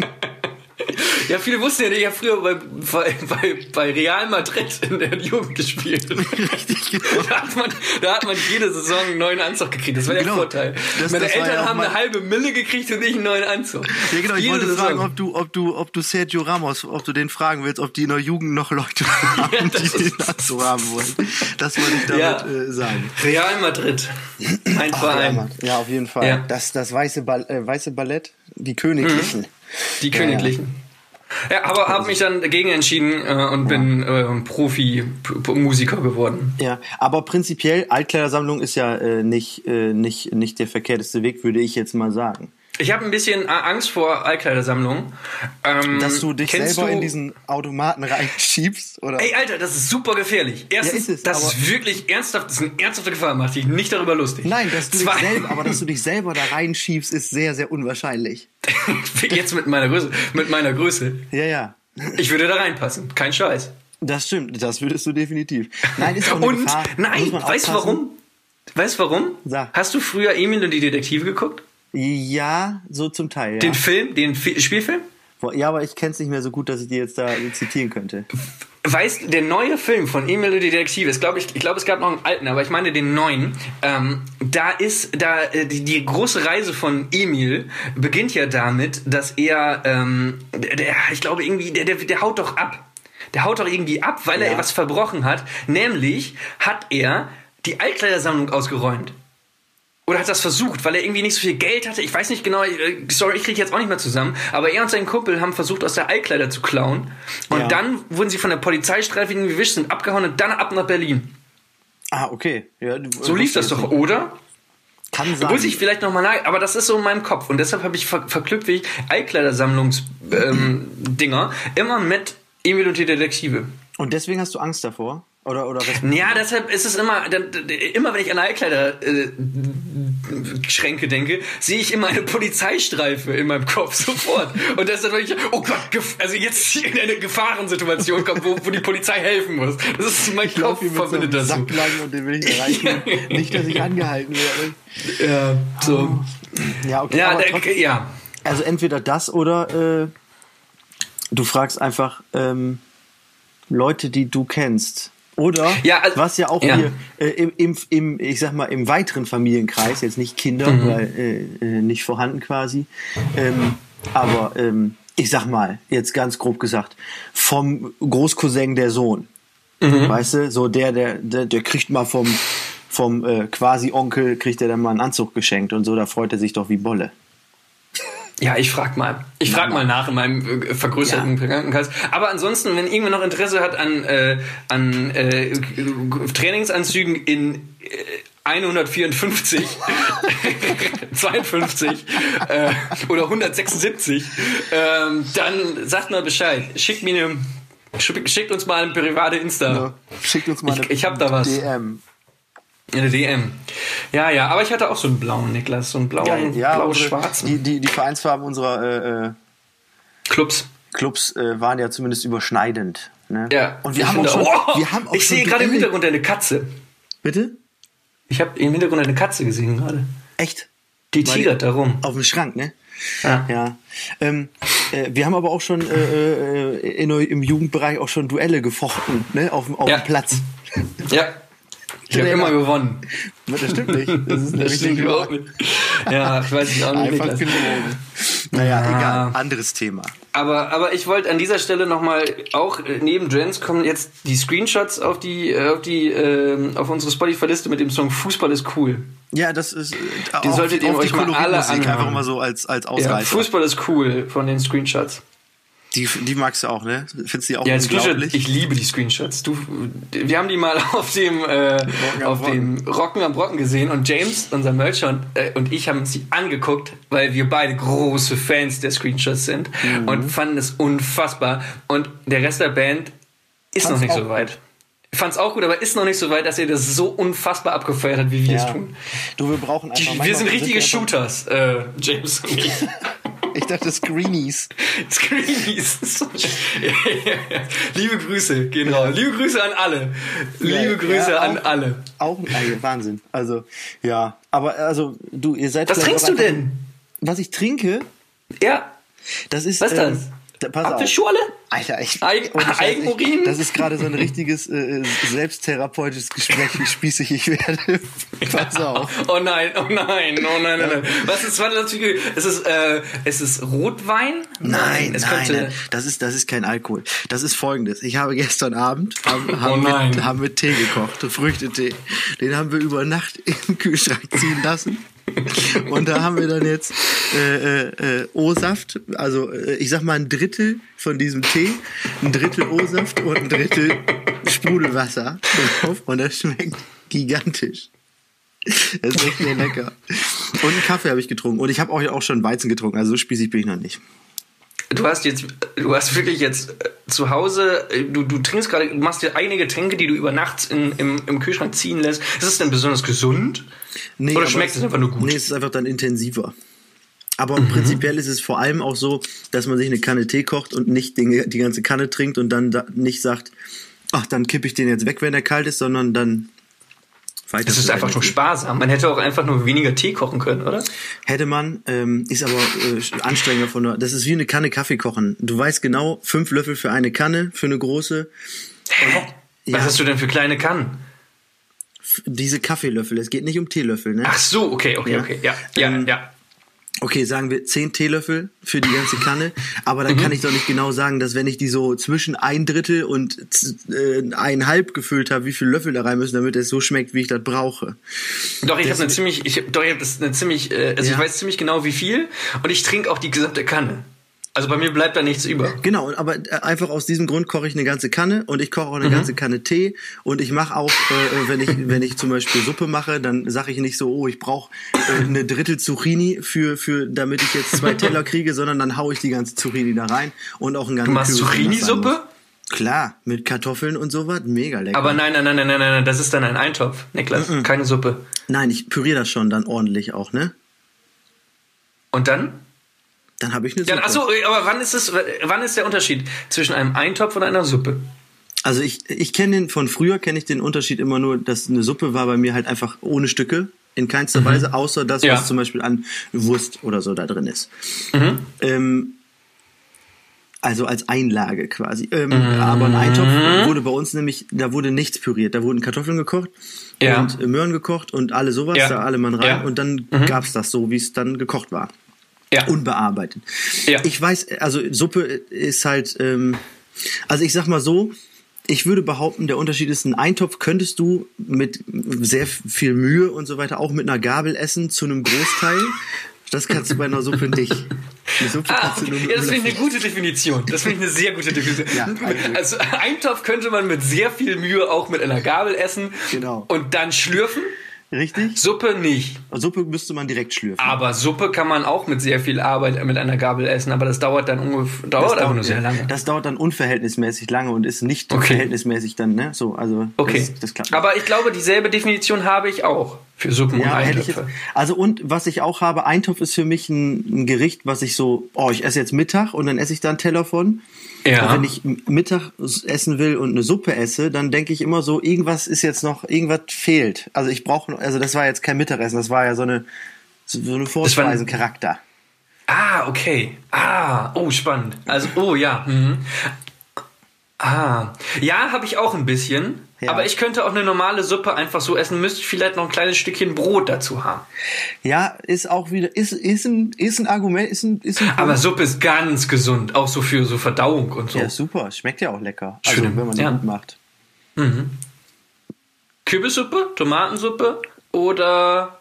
Ja, viele wussten ja nicht, ich habe früher bei, bei, bei Real Madrid in der Jugend gespielt. Richtig, genau. Da hat man, da hat man jede Saison einen neuen Anzug gekriegt. Das war der genau. Vorteil. Das, Meine das Eltern ja haben eine halbe Mille gekriegt und ich einen neuen Anzug. Ja, genau. Ich jede wollte Saison. fragen, ob du, ob du, ob du Sergio Ramos, ob du den fragen willst, ob die in der Jugend noch Leute haben, ja, die den Anzug haben wollen. Das wollte ich damit ja. äh, sagen. Real Madrid. Ein Verein. Ja, auf jeden Fall. Das, das weiße, Ball, äh, weiße Ballett, die Königlichen. Mhm. Die Königlichen. Ja, aber habe mich dann dagegen entschieden äh, und bin äh, Profi-Musiker geworden. Ja, aber prinzipiell Altkleidersammlung ist ja äh, nicht, äh, nicht, nicht der verkehrteste Weg, würde ich jetzt mal sagen. Ich habe ein bisschen Angst vor Altkleidersammlungen. Ähm, Dass du dich selber du, in diesen Automaten reinschiebst, oder? Ey, Alter, das ist super gefährlich. Erstens, ja, ist es, das ist wirklich ernsthaft, das ist eine ernsthafte Gefahr, mach dich nicht darüber lustig. Nein, dass du dich selber, aber dass du dich selber da reinschiebst, ist sehr, sehr unwahrscheinlich. Jetzt mit meiner Größe, mit meiner Größe. Ja, ja. Ich würde da reinpassen, kein Scheiß. Das stimmt, das würdest du definitiv. Nein, ist auch eine Und, Gefahr. nein, weißt du warum? Weißt du warum? Sag. Hast du früher Emil und die Detektive geguckt? Ja, so zum Teil. Ja. Den Film, den F Spielfilm? Ja, aber ich kenne es nicht mehr so gut, dass ich dir jetzt da zitieren könnte. Weißt der neue Film von Emil die Detektive, ich glaube, ich, ich glaube, es gab noch einen alten, aber ich meine den neuen. Ähm, da ist, da äh, die, die, große Reise von Emil beginnt ja damit, dass er, ähm, der, der, ich glaube irgendwie, der, der, der haut doch ab. Der haut doch irgendwie ab, weil ja. er was verbrochen hat. Nämlich hat er die Altkleidersammlung ausgeräumt. Oder hat das versucht, weil er irgendwie nicht so viel Geld hatte. Ich weiß nicht genau, äh, sorry, ich kriege jetzt auch nicht mehr zusammen. Aber er und sein Kumpel haben versucht, aus der Altkleider zu klauen. Und ja. dann wurden sie von der Polizeistreife gewischt, sind abgehauen und dann ab nach Berlin. Ah, okay. Ja, so lief das doch, oder? Kann sein. Muss ich vielleicht nochmal nach, aber das ist so in meinem Kopf. Und deshalb habe ich ver verknüpft wie Altkleidersammlungs-Dinger ähm, immer mit Emil und die Detektive. Und deswegen hast du Angst davor? Oder, oder ja, deshalb ist es immer, immer wenn ich an Altkleider-Schränke äh, denke, sehe ich immer eine Polizeistreife in meinem Kopf sofort. Und das ist dann wirklich, oh Gott, also jetzt in eine Gefahrensituation kommt, wo, wo die Polizei helfen muss. Das ist mein ich Kopf verbindet so das. und den will ich erreichen. Nicht, dass ich angehalten werde. Ja, so. Ja, okay. Ja, trotzdem, ja. Also entweder das oder äh, du fragst einfach ähm, Leute, die du kennst oder ja, also, was ja auch ja. hier äh, im, im, im, ich sag mal, im weiteren Familienkreis, jetzt nicht Kinder, mhm. weil äh, äh, nicht vorhanden quasi, ähm, aber ähm, ich sag mal, jetzt ganz grob gesagt, vom Großcousin der Sohn. Mhm. Weißt du, so der, der, der, der kriegt mal vom, vom äh, quasi Onkel, kriegt er dann mal einen Anzug geschenkt und so, da freut er sich doch wie Bolle. Ja, ich frag mal. Ich frag mal nach in meinem äh, vergrößerten ja. Aber ansonsten, wenn irgendwer noch Interesse hat an, äh, an äh, Trainingsanzügen in äh, 154, 52 äh, oder 176, ähm, dann sagt mal Bescheid. Schickt mir eine, schickt uns mal eine private Insta. Ja, schickt uns mal eine ich, ich hab da was. DM. Eine DM. Ja, ja, aber ich hatte auch so einen blauen Niklas, so einen blauen, ja, ja, blau-schwarzen. Die, die, die Vereinsfarben unserer äh, äh, Clubs, Clubs äh, waren ja zumindest überschneidend. Ne? Ja. Und wir haben, auch schon, oh, wir haben auch Ich sehe gerade im Hintergrund eine Katze. Bitte? Ich habe im Hintergrund eine Katze gesehen gerade. Echt? Die tigert da rum. Auf dem Schrank, ne? Ja. ja. Ähm, äh, wir haben aber auch schon äh, äh in, im Jugendbereich auch schon Duelle gefochten, ne? Auf, auf ja. dem Platz. Ja. Ich habe immer gewonnen. Das stimmt nicht. Das ist das stimmt überhaupt nicht. Ja, ich weiß nicht auch nicht. Einfach Naja, ja. egal. Anderes Thema. Aber, aber ich wollte an dieser Stelle nochmal, auch äh, neben Trends kommen jetzt die Screenshots auf die, äh, auf die, äh, auf unsere Spotify-Liste mit dem Song Fußball ist cool. Ja, das ist, äh, den solltet ihr euch mal alle anhören. Einfach mal so als, als Ausreißer. Ja, Fußball ist cool von den Screenshots. Die, die magst du auch, ne? Findest du die auch ja, unglaublich? Ich liebe die Screenshots. Du, wir haben die mal auf dem, äh, Rocken auf dem Rocken am Brocken gesehen und James, unser Mercher und, äh, und ich haben sie angeguckt, weil wir beide große Fans der Screenshots sind mhm. und fanden es unfassbar. Und der Rest der Band ist Fand's noch nicht so weit. Fand's auch gut, aber ist noch nicht so weit, dass er das so unfassbar abgefeiert hat, wie wir ja. es tun. Du, wir brauchen einfach. Die, wir sind richtige Shooters, äh, James und ich. Ich dachte Screenies. Screenies. Liebe Grüße gehen raus. Liebe Grüße an alle. Liebe Grüße an alle. Auch ein Wahnsinn. Also, ja. Aber also, du, ihr seid. Was trinkst du denn? Was ich trinke? Ja. Das ist. Was ist das? Ähm, Pass Apfelschorle? Alter, echt. Eig Eigenurin? Das ist gerade so ein richtiges äh, selbsttherapeutisches Gespräch, wie spießig ich werde. Pass auf. Oh nein, oh nein, oh nein, oh nein. Was ist, was ist, es ist, äh, es ist Rotwein? Nein, es nein, nein, das ist, das ist kein Alkohol. Das ist folgendes. Ich habe gestern Abend, haben, haben, oh wir, haben wir Tee gekocht, Früchtetee. Den haben wir über Nacht im Kühlschrank ziehen lassen. Und da haben wir dann jetzt äh, äh, O-Saft, also äh, ich sag mal ein Drittel von diesem Tee, ein Drittel O-Saft und ein Drittel Sprudelwasser drauf. Und das schmeckt gigantisch. Es ist echt sehr lecker. Und einen Kaffee habe ich getrunken. Und ich habe auch, auch schon Weizen getrunken. Also so spießig bin ich noch nicht. Du hast jetzt, du hast wirklich jetzt äh, zu Hause, äh, du, du trinkst gerade, machst dir einige Getränke, die du über Nacht in, im, im Kühlschrank ziehen lässt. Ist es denn besonders gesund? Nee, Oder schmeckt es einfach nur gut? Nee, es ist einfach dann intensiver. Aber mhm. prinzipiell ist es vor allem auch so, dass man sich eine Kanne Tee kocht und nicht die, die ganze Kanne trinkt und dann da nicht sagt, ach, dann kippe ich den jetzt weg, wenn er kalt ist, sondern dann weiter. Das ist einfach nur sparsam. Man hätte auch einfach nur weniger Tee kochen können, oder? Hätte man, ähm, ist aber äh, anstrengender von der. Das ist wie eine Kanne Kaffee kochen. Du weißt genau, fünf Löffel für eine Kanne, für eine große. Hä? Was hast du denn für kleine Kannen? Diese Kaffeelöffel. Es geht nicht um Teelöffel, ne? Ach so, okay, okay, ja. okay. Ja, ja, ähm, ja okay, sagen wir 10 Teelöffel für die ganze Kanne, aber dann mhm. kann ich doch nicht genau sagen, dass wenn ich die so zwischen ein Drittel und äh, einhalb gefüllt habe, wie viele Löffel da rein müssen, damit es so schmeckt, wie ich das brauche. Doch, ich habe eine ziemlich, ich, doch, ich habe eine ziemlich, äh, also ja. ich weiß ziemlich genau, wie viel und ich trinke auch die gesamte Kanne. Also bei mir bleibt da nichts über. Genau, aber äh, einfach aus diesem Grund koche ich eine ganze Kanne und ich koche auch eine mhm. ganze Kanne Tee und ich mache auch, äh, wenn ich wenn ich zum Beispiel Suppe mache, dann sage ich nicht so, oh, ich brauche äh, eine Drittel Zucchini für für damit ich jetzt zwei Teller kriege, sondern dann haue ich die ganze Zucchini da rein und auch einen ganzen. Du machst Zucchini-Suppe? Klar, mit Kartoffeln und sowas, mega lecker. Aber nein, nein, nein, nein, nein, nein, das ist dann ein Eintopf, Niklas, mhm. keine Suppe. Nein, ich püriere das schon dann ordentlich auch, ne? Und dann? Dann habe ich eine Suppe. Ja, achso, aber wann ist, es, wann ist der Unterschied zwischen einem Eintopf und einer Suppe? Also ich, ich kenne den, von früher kenne ich den Unterschied immer nur, dass eine Suppe war bei mir halt einfach ohne Stücke, in keinster mhm. Weise, außer das, ja. was zum Beispiel an Wurst oder so da drin ist. Mhm. Ähm, also als Einlage quasi. Ähm, mhm. Aber ein Eintopf wurde bei uns nämlich, da wurde nichts püriert. Da wurden Kartoffeln gekocht ja. und Möhren gekocht und alle sowas, ja. da alle Mann rein und dann mhm. gab's das so, wie es dann gekocht war. Ja. Unbearbeitet. Ja. Ich weiß, also Suppe ist halt, ähm, also ich sag mal so, ich würde behaupten, der Unterschied ist, ein Eintopf könntest du mit sehr viel Mühe und so weiter auch mit einer Gabel essen, zu einem Großteil. Das kannst du bei einer Suppe nicht. Eine Suppe ah, okay. ja, das finde ich eine gute Definition. Das finde ich eine sehr gute Definition. Ja, also Eintopf könnte man mit sehr viel Mühe auch mit einer Gabel essen. Genau. Und dann schlürfen. Richtig? Suppe nicht. Suppe müsste man direkt schlürfen. Aber Suppe kann man auch mit sehr viel Arbeit mit einer Gabel essen, aber das dauert dann ungefähr dauert das dauert, nur sehr lange. Das dauert dann unverhältnismäßig lange und ist nicht okay. verhältnismäßig dann, ne? So, also okay. Das, das klappt. Aber ich glaube, dieselbe Definition habe ich auch für Suppen ja, und Eintöpfe. also und was ich auch habe, Eintopf ist für mich ein, ein Gericht, was ich so, oh, ich esse jetzt Mittag und dann esse ich da einen Teller von. Ja. wenn ich Mittag essen will und eine Suppe esse, dann denke ich immer so, irgendwas ist jetzt noch, irgendwas fehlt. Also ich brauche, also das war jetzt kein Mittagessen, das war ja so eine, so eine Vorspeisencharakter. Ah, okay. Ah, oh, spannend. Also, oh ja. Mhm. Ah, ja, habe ich auch ein bisschen. Ja. Aber ich könnte auch eine normale Suppe einfach so essen, müsste ich vielleicht noch ein kleines Stückchen Brot dazu haben. Ja, ist auch wieder, ist, ist, ein, ist ein Argument, ist ein, ist ein Aber Suppe ist ganz gesund, auch so für so Verdauung und so. Ja, super, schmeckt ja auch lecker. Also, Schön, wenn man die ja. gut macht. Mhm. Kürbissuppe, Tomatensuppe oder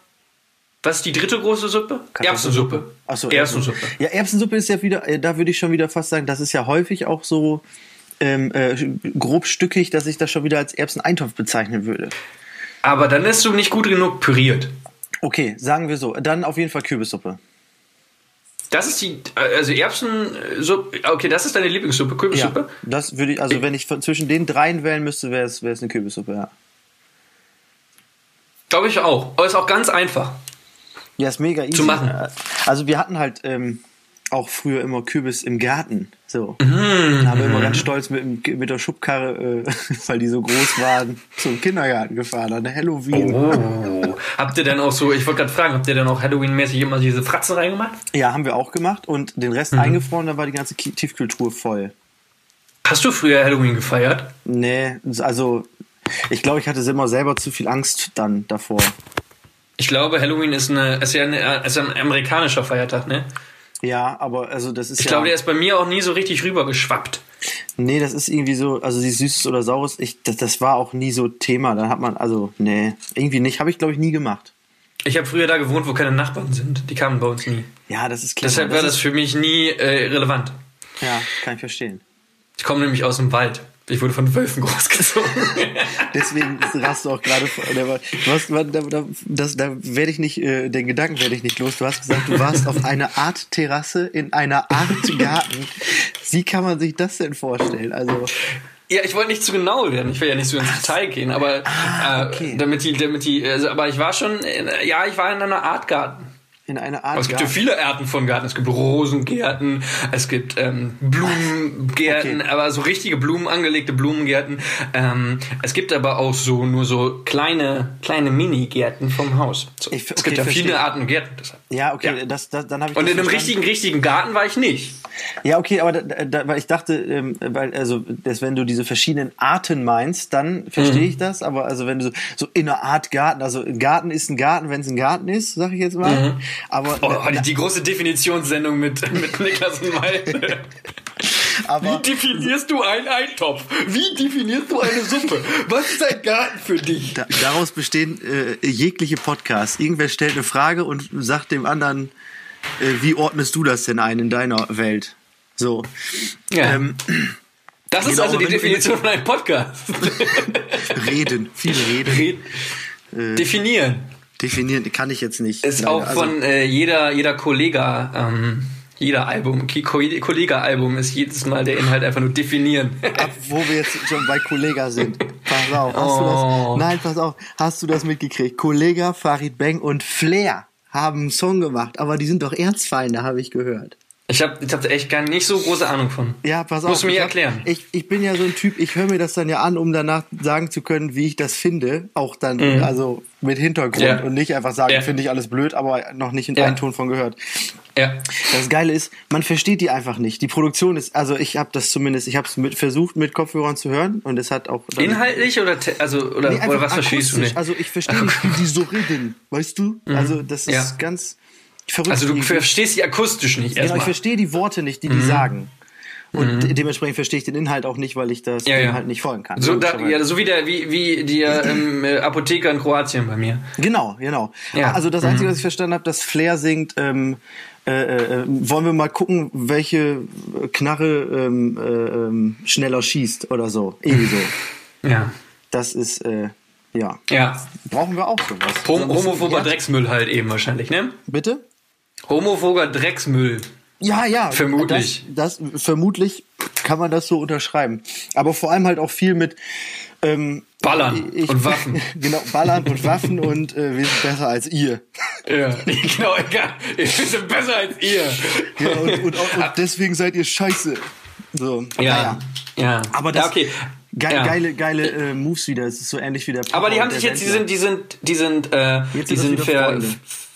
was ist die dritte große Suppe? Erbsensuppe. Achso, Erbsensuppe. Ja, Erbsensuppe ist ja wieder, äh, da würde ich schon wieder fast sagen, das ist ja häufig auch so ähm, äh, grobstückig, dass ich das schon wieder als Erbseneintopf bezeichnen würde. Aber dann ist du nicht gut genug püriert. Okay, sagen wir so. Dann auf jeden Fall Kürbissuppe. Das ist die, also Erbsensuppe, okay, das ist deine Lieblingssuppe, Kürbissuppe? Ja, das würde ich, also wenn ich zwischen den dreien wählen müsste, wäre es, wäre es eine Kürbissuppe, ja. Glaube ich auch. Aber ist auch ganz einfach. Ja, ist mega easy. Zu machen. Also wir hatten halt ähm, auch früher immer Kürbis im Garten. So. Mhm. Da haben wir immer ganz stolz mit, mit der Schubkarre, äh, weil die so groß waren, zum Kindergarten gefahren, an Halloween. Oh. habt ihr denn auch so, ich wollte gerade fragen, habt ihr dann auch Halloween-mäßig immer diese Fratzen reingemacht? Ja, haben wir auch gemacht und den Rest mhm. eingefroren, da war die ganze Tiefkühltruhe voll. Hast du früher Halloween gefeiert? Nee, also ich glaube, ich hatte immer selber zu viel Angst dann davor. Ich glaube, Halloween ist, eine, ist ja eine, ist ein amerikanischer Feiertag, ne? Ja, aber also das ist ich ja. Glaube, der ist bei mir auch nie so richtig rübergeschwappt. Nee, das ist irgendwie so, also die Süßes oder Saures, ich, das, das war auch nie so Thema. Da hat man, also, nee, irgendwie nicht. Habe ich, glaube ich, nie gemacht. Ich habe früher da gewohnt, wo keine Nachbarn sind. Die kamen bei uns nie. Ja, das ist klar. Deshalb war das, das für mich nie äh, relevant. Ja, kann ich verstehen. Ich komme nämlich aus dem Wald. Ich wurde von Wölfen großgezogen. Deswegen rast du auch gerade vor. Da, da, das, da werde ich nicht, äh, den Gedanken werde ich nicht los. Du hast gesagt, du warst auf einer Art Terrasse in einer Art Garten. Wie kann man sich das denn vorstellen? Also. Ja, ich wollte nicht zu genau werden. Ich will ja nicht so ins Detail gehen, aber ah, okay. äh, damit die, damit die, also, aber ich war schon, in, ja, ich war in einer Art Garten in einer Art. Aber es gibt ja viele Arten von Garten. Es gibt Rosengärten, es gibt ähm, Blumengärten, okay. aber so richtige Blumen, angelegte Blumengärten. Ähm, es gibt aber auch so nur so kleine, kleine Mini-Gärten vom Haus. So. Ich, okay, es gibt ja verstehe. viele Arten Gärten. Deshalb. Ja, okay, ja. Das, das, dann habe ich. Und in einem richtigen, richtigen Garten war ich nicht. Ja, okay, aber da, da, weil ich dachte, ähm, weil also, dass wenn du diese verschiedenen Arten meinst, dann verstehe mhm. ich das. Aber also wenn du so, so in einer Art Garten, also ein Garten ist ein Garten, wenn es ein Garten ist, sag ich jetzt mal. Mhm. Aber oh, die, die, große Definitionssendung mit, mit Niklas und Malte. Aber Wie definierst du einen Eintopf? Wie definierst du eine Suppe? Was ist ein Garten für dich? Da, daraus bestehen äh, jegliche Podcasts. Irgendwer stellt eine Frage und sagt dem anderen, äh, wie ordnest du das denn ein in deiner Welt? So. Ja. Ähm, das ist genau, also die Definition von einem Podcast. reden, viel reden. reden. Äh, definieren. Definieren kann ich jetzt nicht. Ist auch also, von äh, jeder, jeder Kollega, ähm, jeder Album, Kollega-Album ist jedes Mal der Inhalt einfach nur definieren. Ab, wo wir jetzt schon bei Kollega sind. Pass auf, hast oh. du das? Oh. Nein, pass auf, hast du das mitgekriegt? Kollega, Farid Bang und Flair haben einen Song gemacht, aber die sind doch Erzfeinde, habe ich gehört. Ich habe ich hab echt gar nicht so große Ahnung von. Ja, pass auf. Musst du mir ich erklären. Hab, ich, ich bin ja so ein Typ, ich höre mir das dann ja an, um danach sagen zu können, wie ich das finde. Auch dann, mhm. also mit Hintergrund ja. und nicht einfach sagen, ja. finde ich alles blöd, aber noch nicht in ja. einen Ton von gehört. Ja. Das Geile ist, man versteht die einfach nicht. Die Produktion ist, also ich habe das zumindest, ich habe es mit, versucht mit Kopfhörern zu hören und es hat auch inhaltlich oder also oder, nee, oder was verstehst du nicht? Also ich verstehe nicht, wie die so reden, weißt du? Mhm. Also das ist ganz verrückt. Also du verstehst sie akustisch nicht. Genau, ich verstehe die Worte nicht, die die mhm. sagen. Und mhm. dementsprechend verstehe ich den Inhalt auch nicht, weil ich das ja, Inhalt ja. nicht folgen kann. So, da, ja, so wie der, wie, wie die ähm, äh, Apotheker in Kroatien bei mir. Genau, genau. Ja. Also das Einzige, mhm. was ich verstanden habe, dass Flair singt, ähm, äh, äh, wollen wir mal gucken, welche Knarre ähm, äh, ähm, schneller schießt oder so. Irgendwie so. Ja. Das ist, äh, ja. Ja. Brauchen wir auch sowas. Hom Homophober Drecksmüll halt eben wahrscheinlich, ne? Bitte? Homophober Drecksmüll. Ja, ja. Vermutlich. Das, das, vermutlich kann man das so unterschreiben. Aber vor allem halt auch viel mit ähm, Ballern ich, und Waffen. genau, Ballern und Waffen und äh, wir sind besser als ihr. Ja, genau, egal. Wir sind besser als ihr. Ja, und, und, und, und deswegen seid ihr scheiße. So. Ja. ja. ja. Aber das, ja, okay. Ge ja. Geile, geile äh, Moves wieder. Es ist so ähnlich wie der. Papa Aber die haben sich jetzt, die sind, die sind, die sind, äh, die sind ver,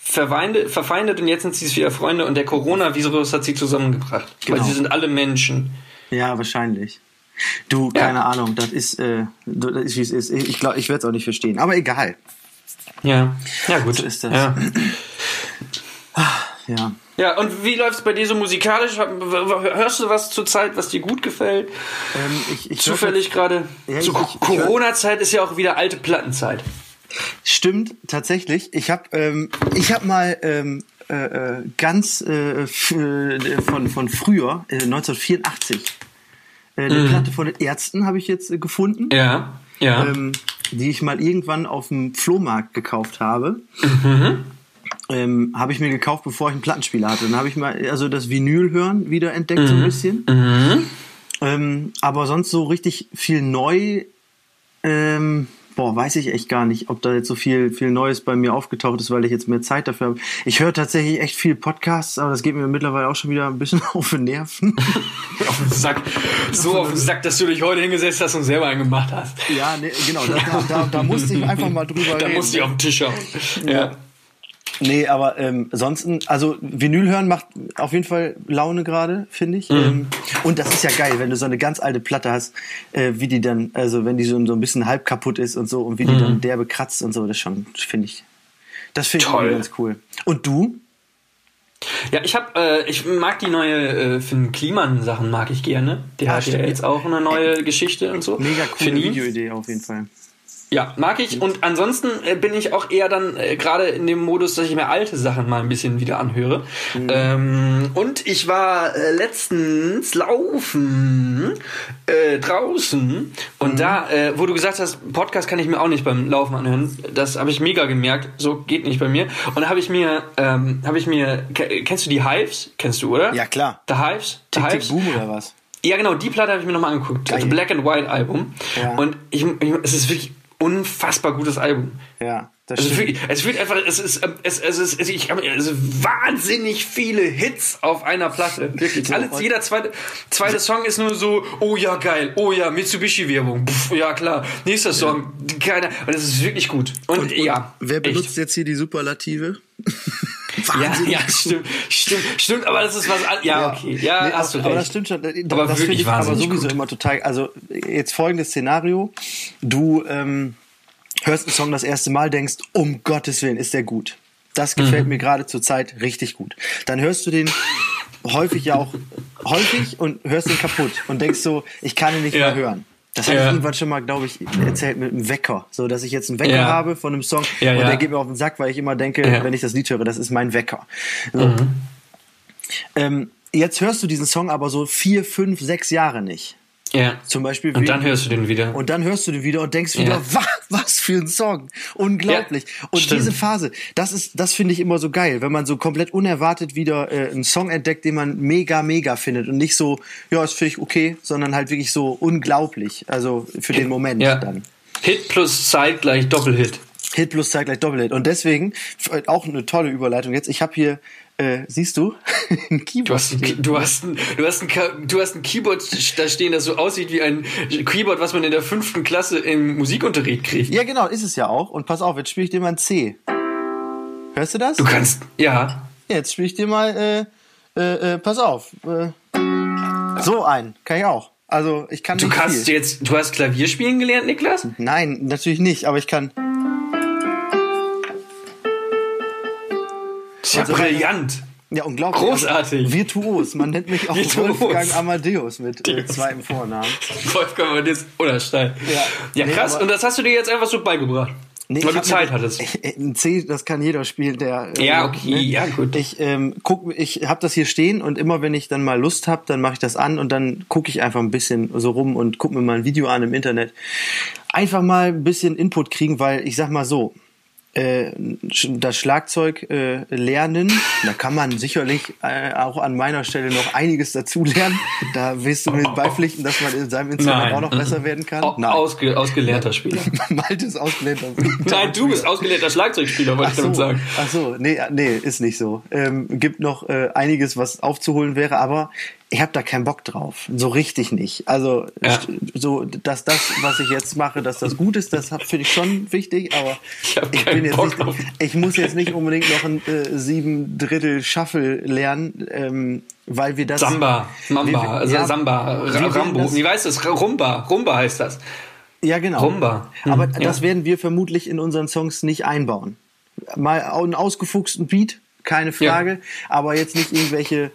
verfeindet, verfeindet und jetzt sind sie wieder Freunde und der Coronavirus hat sie zusammengebracht. Genau. Weil sie sind alle Menschen. Ja, wahrscheinlich. Du, keine ja. Ahnung, das ist, äh, das ist wie es ist. Ich glaube, ich werde es auch nicht verstehen. Aber egal. Ja, ja gut. So ist das. Ja. ja. Ja, und wie läuft es bei dir so musikalisch? Hörst du was zur Zeit, was dir gut gefällt? Ähm, ich, ich Zufällig gerade. Ja, Corona-Zeit ist ja auch wieder alte Plattenzeit. Stimmt, tatsächlich. Ich habe ähm, ich hab mal ähm, äh, äh ganz äh, von, von früher, äh, 1984, äh, eine mhm. Platte von den Ärzten habe ich jetzt äh, gefunden. Ja, ja. Ähm, die ich mal irgendwann auf dem Flohmarkt gekauft habe. Mhm. Ähm, habe ich mir gekauft, bevor ich einen Plattenspieler hatte. Dann habe ich mal also das Vinyl hören wieder entdeckt mhm. so ein mhm. bisschen. Mhm. Ähm, aber sonst so richtig viel neu ähm, boah, weiß ich echt gar nicht, ob da jetzt so viel, viel Neues bei mir aufgetaucht ist, weil ich jetzt mehr Zeit dafür habe. Ich höre tatsächlich echt viel Podcasts, aber das geht mir mittlerweile auch schon wieder ein bisschen auf den Nerven. auf den Sack. So auf den Sack, dass du dich heute hingesetzt hast und selber einen gemacht hast. Ja, nee, genau, da, da, da, musste ich einfach mal drüber da reden. Da musste ich auf den Tisch schauen. ja. ja. Nee, aber ähm, ansonsten, also Vinyl hören macht auf jeden Fall Laune gerade, finde ich. Mhm. Ähm, und das ist ja geil, wenn du so eine ganz alte Platte hast, äh, wie die dann, also wenn die so, so ein bisschen halb kaputt ist und so und wie die mhm. dann derbe kratzt und so, das schon, finde ich. Das finde ich ganz cool. Und du? Ja, ich hab, äh, ich mag die neue äh, Finn Kliman Sachen mag ich gerne. Der ja, hat ja jetzt auch eine neue Geschichte und so. Mega coole Videoidee auf jeden Fall. Ja, mag ich. Und ansonsten äh, bin ich auch eher dann äh, gerade in dem Modus, dass ich mir alte Sachen mal ein bisschen wieder anhöre. Mhm. Ähm, und ich war äh, letztens laufen äh, draußen und mhm. da, äh, wo du gesagt hast, Podcast kann ich mir auch nicht beim Laufen anhören. Das habe ich mega gemerkt. So geht nicht bei mir. Und da habe ich mir, ähm, habe ich mir, kennst du die Hives? Kennst du, oder? Ja, klar. The Hives? The Tick, Hives? Tick Boom oder was? Ja, genau, die Platte habe ich mir nochmal angeguckt. Geil. Das Black and White Album. Ja. Und ich, ich, es ist wirklich unfassbar gutes Album. Ja. Das also wirklich, es wird einfach, es ist, es, es ist, es, ich habe also wahnsinnig viele Hits auf einer Platte. Wirklich. Alles, jeder zweite, zweite Song ist nur so, oh ja, geil, oh ja, Mitsubishi-Werbung, ja klar, nächster Song, ja. keiner, und es ist wirklich gut. Und, und, und ja. Wer benutzt echt. jetzt hier die Superlative? ja, ja, stimmt, stimmt, stimmt, aber das ist was, ja, okay, ja, nee, hast du recht. Aber das stimmt schon, das, aber das finde ich aber sowieso gut. immer total, also jetzt folgendes Szenario, du, ähm, hörst einen Song das erste Mal, denkst, um Gottes Willen, ist der gut. Das gefällt mhm. mir gerade zur Zeit richtig gut. Dann hörst du den häufig ja auch häufig und hörst den kaputt und denkst so, ich kann ihn nicht ja. mehr hören. Das habe ja. ich irgendwann schon mal, glaube ich, erzählt mit einem Wecker. So, dass ich jetzt einen Wecker ja. habe von einem Song ja, und der geht mir auf den Sack, weil ich immer denke, wenn ich das Lied höre, das ist mein Wecker. So. Mhm. Ähm, jetzt hörst du diesen Song aber so vier, fünf, sechs Jahre nicht. Ja. Zum Beispiel. Und dann hörst du den wieder. Und dann hörst du den wieder und denkst wieder, ja. was, was für ein Song. Unglaublich. Ja, und stimmt. diese Phase, das ist, das finde ich immer so geil, wenn man so komplett unerwartet wieder äh, einen Song entdeckt, den man mega, mega findet und nicht so, ja, ist völlig okay, sondern halt wirklich so unglaublich. Also für den Moment ja. dann. Hit plus Zeit gleich Doppelhit. Hit plus Zeit gleich Doppelhit. Und deswegen, auch eine tolle Überleitung jetzt, ich habe hier äh, siehst du? ein Keyboard. Du hast ein, du, hast ein, du, hast ein, du hast ein Keyboard da stehen, das so aussieht wie ein Keyboard, was man in der fünften Klasse im Musikunterricht kriegt. Ja, genau, ist es ja auch. Und pass auf, jetzt spiele ich dir mal ein C. Hörst du das? Du kannst, ja. Jetzt spiele ich dir mal, äh, äh, äh, pass auf. Äh, so ein, kann ich auch. Also ich kann Du kannst viel. jetzt, du hast Klavier spielen gelernt, Niklas? Nein, natürlich nicht, aber ich kann. Ist ja also, brillant. Ja, unglaublich. Großartig. Also, virtuos. Man nennt mich auch virtuos. Wolfgang Amadeus mit äh, zweitem Vornamen. Wolfgang Amadeus oder Stein. Ja, ja krass. Nee, Und das hast du dir jetzt einfach so beigebracht. Nee, weil du Zeit mir, hattest. Ein C, das kann jeder spielen, der. Äh, ja, okay, ne? ja, gut. Ich ähm, guck, ich habe das hier stehen und immer wenn ich dann mal Lust habe, dann mache ich das an und dann gucke ich einfach ein bisschen so rum und gucke mir mal ein Video an im Internet. Einfach mal ein bisschen Input kriegen, weil ich sag mal so, äh, das Schlagzeug äh, lernen. Da kann man sicherlich äh, auch an meiner Stelle noch einiges dazu lernen. Da wirst du mir beipflichten, dass man in seinem Instrument Nein. auch noch besser werden kann. Nein. Ausge ausgelernter Spieler. Malte ist ausgelernter Nein, du bist ausgelernter Schlagzeugspieler, wollte ich damit sagen. Ach so, nee, nee, ist nicht so. Ähm, gibt noch äh, einiges, was aufzuholen wäre, aber ich habe da keinen Bock drauf. So richtig nicht. Also ja. so, dass das, was ich jetzt mache, dass das gut ist, das finde ich schon wichtig, aber ich, ich bin jetzt nicht, ich muss jetzt nicht unbedingt noch ein äh, sieben Drittel Shuffle lernen, ähm, weil wir das. Samba, Mamba, also ja, Samba, Rambo, wie weißt du es? Rumba, Rumba heißt das. Ja, genau. Rumba. Hm, aber ja. das werden wir vermutlich in unseren Songs nicht einbauen. Mal einen ausgefuchsten Beat, keine Frage, aber jetzt nicht irgendwelche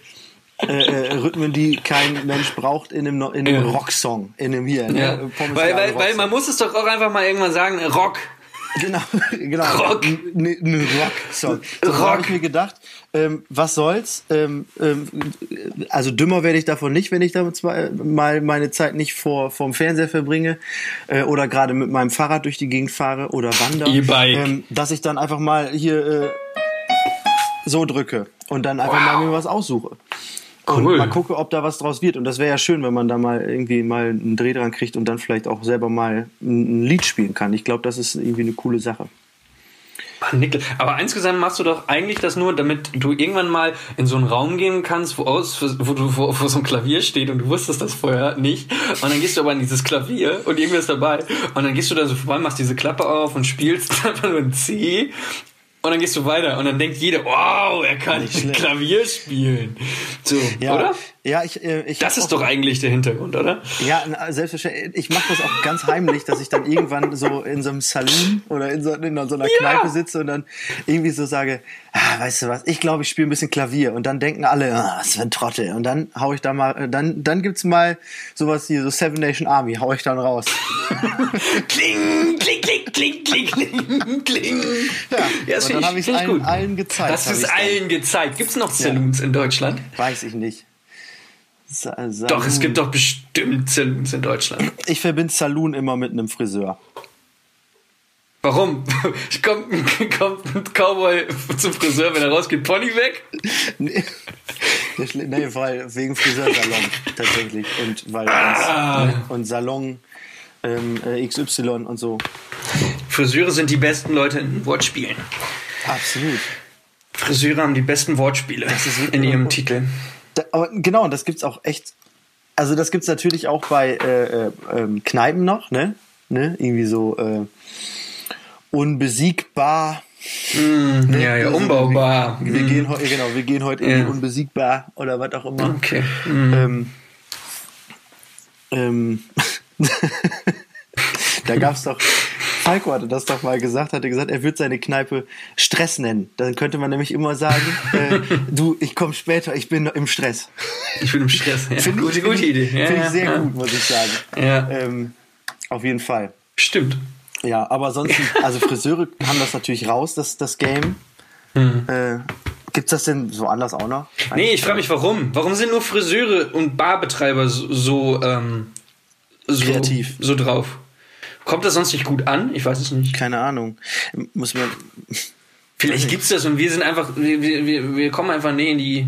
äh, äh, Rhythmen, die kein Mensch braucht in einem, in einem ja. Rocksong, in einem hier. Ne? Ja. Ne? Weil, weil, weil man muss es doch auch einfach mal irgendwann sagen, Rock. Genau, genau. Rock. Ein Rock-Song. So Rock. habe ich mir gedacht, ähm, was soll's? Ähm, ähm, also dümmer werde ich davon nicht, wenn ich da mal meine Zeit nicht vor vom Fernseher verbringe äh, oder gerade mit meinem Fahrrad durch die Gegend fahre oder wandere. Ähm, dass ich dann einfach mal hier äh, so drücke und dann einfach wow. mal mir was aussuche. Und cool. mal gucke, ob da was draus wird. Und das wäre ja schön, wenn man da mal irgendwie mal einen Dreh dran kriegt und dann vielleicht auch selber mal ein Lied spielen kann. Ich glaube, das ist irgendwie eine coole Sache. Aber insgesamt machst du doch eigentlich das nur, damit du irgendwann mal in so einen Raum gehen kannst, wo, aus, wo, du, wo, wo so ein Klavier steht und du wusstest das vorher nicht. Und dann gehst du aber an dieses Klavier und irgendwer ist dabei. Und dann gehst du da so vorbei, machst diese Klappe auf und spielst einfach nur ein C und dann gehst du weiter und dann denkt jeder, wow, er kann Klavier spielen. So, ja, oder? Ja, ich, äh, ich Das ist doch eigentlich der Hintergrund, oder? Ja, selbstverständlich. Ich mache das auch ganz heimlich, dass ich dann irgendwann so in so einem Saloon oder in so, in so einer ja. Kneipe sitze und dann irgendwie so sage, ah, weißt du was, ich glaube, ich spiele ein bisschen Klavier und dann denken alle, ah, was für ein Trottel und dann hau ich da mal, äh, dann dann gibt's mal sowas hier, so Seven Nation Army, hau ich dann raus. kling, kling, kling. Kling, kling, kling, kling. Ja, ja das dann habe ich es allen, allen, gezeigt. Du es allen gezeigt? Gibt es noch Saloons ja. in Deutschland? Weiß ich nicht. Sa Saloon. Doch, es gibt doch bestimmt Saloons in Deutschland. Ich verbinde Saloon immer mit einem Friseur. Warum? kommt, kommt ein Cowboy zum Friseur, wenn er rausgeht, Pony weg? Nee, nee weil wegen Friseursalon tatsächlich. Und weil ah. und Salon ähm, äh, XY und so. Friseure sind die besten Leute in Wortspielen. Absolut. Friseure haben die besten Wortspiele in ihrem Titel. Da, aber genau, und das gibt's auch echt. Also das gibt's natürlich auch bei äh, äh, ähm, Kneipen noch, ne? ne? Irgendwie so äh, unbesiegbar. Mm, ne? Ja, ja, umbaubar. Wir, wir mm. gehen genau, wir gehen heute ja. in unbesiegbar oder was auch immer. Okay. Mm. Ähm, ähm, da gab's doch, Falco hatte das doch mal gesagt, hatte gesagt, er würde seine Kneipe Stress nennen. Dann könnte man nämlich immer sagen, äh, du, ich komme später, ich bin im Stress. Ich bin im Stress. Ja. Finde gute, gute Idee. Ja, Finde ich sehr ja. gut, muss ich sagen. Ja. Ähm, auf jeden Fall. Stimmt. Ja, aber sonst, also Friseure haben das natürlich raus, das, das Game. Mhm. Äh, Gibt's das denn so anders auch noch? Nee, ich frage mich, warum? Warum sind nur Friseure und Barbetreiber so, so, ähm, so, Kreativ. so drauf? Kommt das sonst nicht gut an? Ich weiß es nicht. Keine Ahnung. Muss man. Vielleicht gibt's das und wir sind einfach, wir, wir, wir kommen einfach näher in die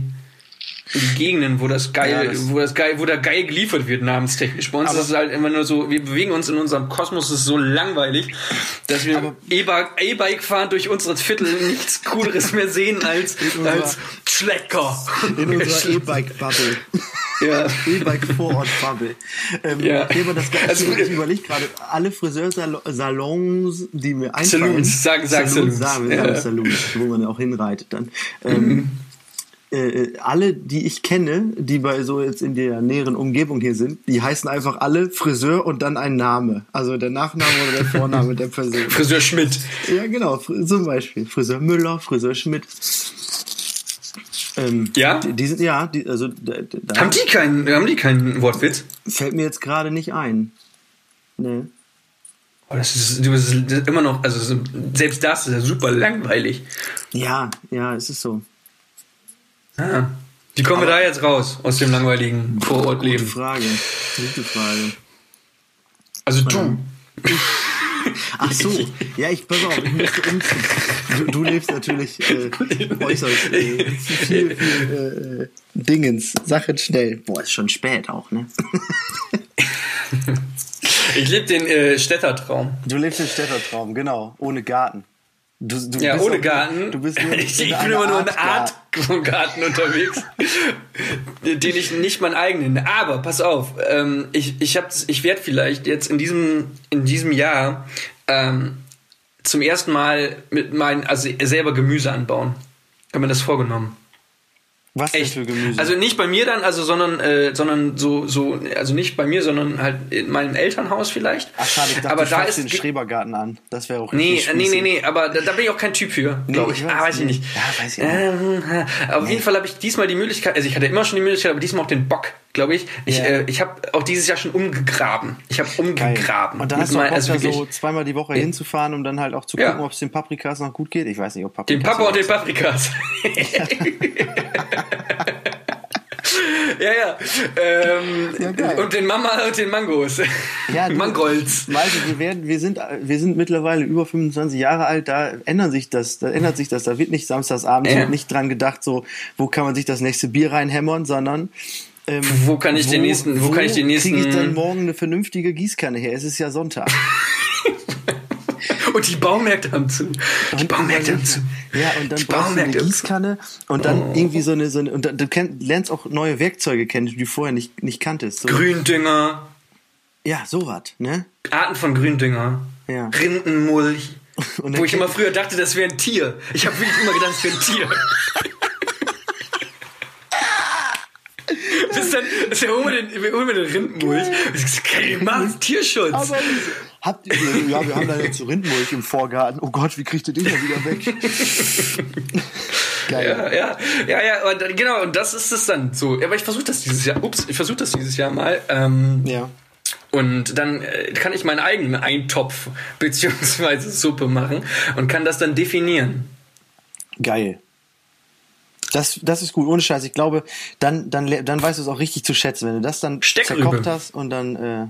in Gegenden, wo das geil, ja, das wo das geil, wo da geil geliefert wird, namenstechnisch. Bei uns ist es halt immer nur so, wir bewegen uns in unserem Kosmos, es ist so langweilig, dass wir E-Bike fahren durch unsere Viertel nichts Cooleres mehr sehen als, als Schlecker. In unserer E-Bike-Bubble. Ja. E-Bike-Vorort-Bubble. Ähm, ja. aber das, also, ich überlege gerade, alle Friseursalons, die mir einfallen. Saloons, sag, sag Saloons. Saloons, ja. Saloons, wo man auch hinreitet dann. Ähm, mhm äh, alle, die ich kenne, die bei so jetzt in der näheren Umgebung hier sind, die heißen einfach alle Friseur und dann ein Name. Also der Nachname oder der Vorname der Person. Friseur Schmidt. Ja, genau, zum Beispiel. Friseur Müller, Friseur Schmidt. Ähm, ja? Die, die, sind, ja, die, also. Da, da haben die keinen, haben die keinen Wortwitz? Fällt mir jetzt gerade nicht ein. Nee. Oh, das ist, das ist immer noch, also selbst das ist ja super langweilig. Ja, ja, es ist so. Ah. Wie kommen Aber wir da jetzt raus aus dem langweiligen Vorortleben? Gute Frage. Gute Frage. Also du. Ach so, ja, ich pass auf, ich müsste umziehen. Du, du lebst natürlich äh, äußerst äh, viel, viel äh, Dingens, Sachen schnell. Boah, ist schon spät auch, ne? ich lebe den äh, Städtertraum. Du lebst den Städtertraum, genau, ohne Garten. Du, du ja, ohne auch, Garten. Du bist nur ich, ich bin immer nur eine Art von Garten unterwegs, den ich nicht mein eigen nenne. Aber pass auf, ähm, ich, ich, ich werde vielleicht jetzt in diesem, in diesem Jahr ähm, zum ersten Mal mit meinen, also selber Gemüse anbauen. Ich habe mir das vorgenommen. Was Echt? für Gemüse? Also nicht bei mir dann, also sondern, äh, sondern so, so, also nicht bei mir, sondern halt in meinem Elternhaus vielleicht. Ach schade, ich dachte, aber du da ist den Schrebergarten an. Das wäre auch Nee, nee, nee, nee, aber da, da, bin ich auch kein Typ für, nee, glaube ich. ich. Weiß ah, weiß ich nicht. Ja, weiß ich nicht. Ähm, auf nee. jeden Fall habe ich diesmal die Möglichkeit, also ich hatte immer schon die Möglichkeit, aber diesmal auch den Bock, glaube ich. Ich, yeah. äh, ich habe auch dieses Jahr schon umgegraben. Ich habe umgegraben. Geil. Und dann hast du mal, also da so zweimal die Woche ja. hinzufahren, um dann halt auch zu gucken, ja. ob es den Paprikas noch gut geht. Ich weiß nicht, ob Paprikas. Den Papa und den Paprikas. ja, ja. Ähm, ja und den Mama und den Mangos. Ja, Mangolds. Malte, wir, werden, wir, sind, wir sind mittlerweile über 25 Jahre alt, da ändert sich das, da ändert sich das. Da wird nicht samstagsabend äh. nicht dran gedacht, so, wo kann man sich das nächste Bier reinhämmern, sondern ähm, wo kann ich wo, den nächsten, wo, wo kann ich den nächsten. Kriege ich dann morgen eine vernünftige Gießkanne her? Es ist ja Sonntag. Und die Baumärkte haben zu. Die Baumärkte haben zu. Ja, und dann die brauchst du eine Gießkanne und dann oh. irgendwie so eine, so eine und dann, du kenn, lernst auch neue Werkzeuge kennen, die du vorher nicht, nicht kanntest. So. Gründünger. Ja, sowas, ne? Arten von Gründünger. Ja. Rindenmulch. wo ich immer früher dachte, das wäre ein Tier. Ich habe wirklich immer gedacht, das wäre ein Tier. Dann, das holen wir holen wir den Rindenmulch. Kann ich machen, Tierschutz. Aber habt ihr, ja, wir haben da jetzt so Rindenmulch im Vorgarten. Oh Gott, wie kriegt ihr den ja wieder weg? Geil. Ja, ja, ja, ja, und, genau, und das ist es dann so. Aber ich versuche das dieses Jahr, ups, ich versuche das dieses Jahr mal. Ähm, ja. Und dann äh, kann ich meinen eigenen Eintopf beziehungsweise Suppe machen und kann das dann definieren. Geil. Das, das ist gut, ohne Scheiß. Ich glaube, dann, dann, dann weißt du es auch richtig zu schätzen, wenn du das dann Steckrübe. zerkocht hast und dann äh,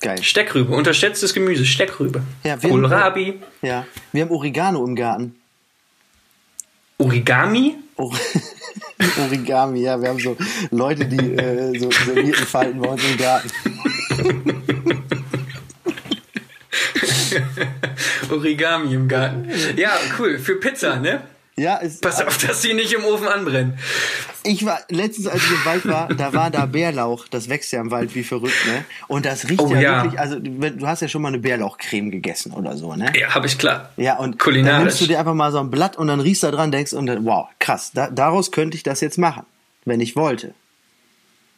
geil. Steckrübe, unterschätztes Gemüse, Steckrübe. Ja, wir Kohlrabi. Haben, ja, wir haben Oregano im Garten. Origami? Or Origami, ja, wir haben so Leute, die äh, so Servietten falten bei uns im Garten. Origami im Garten. Ja, cool. Für Pizza, ne? Ja, es, Pass auf, dass die nicht im Ofen anbrennen. Ich war letztens, als ich im Wald war, da war da Bärlauch. Das wächst ja im Wald wie verrückt, ne? Und das riecht oh, ja, ja, wirklich. Also du hast ja schon mal eine Bärlauchcreme gegessen oder so, ne? Ja, habe ich klar. Ja und Kulinarisch. dann nimmst du dir einfach mal so ein Blatt und dann riechst du da dran, denkst und dann, wow, krass. Da, daraus könnte ich das jetzt machen, wenn ich wollte.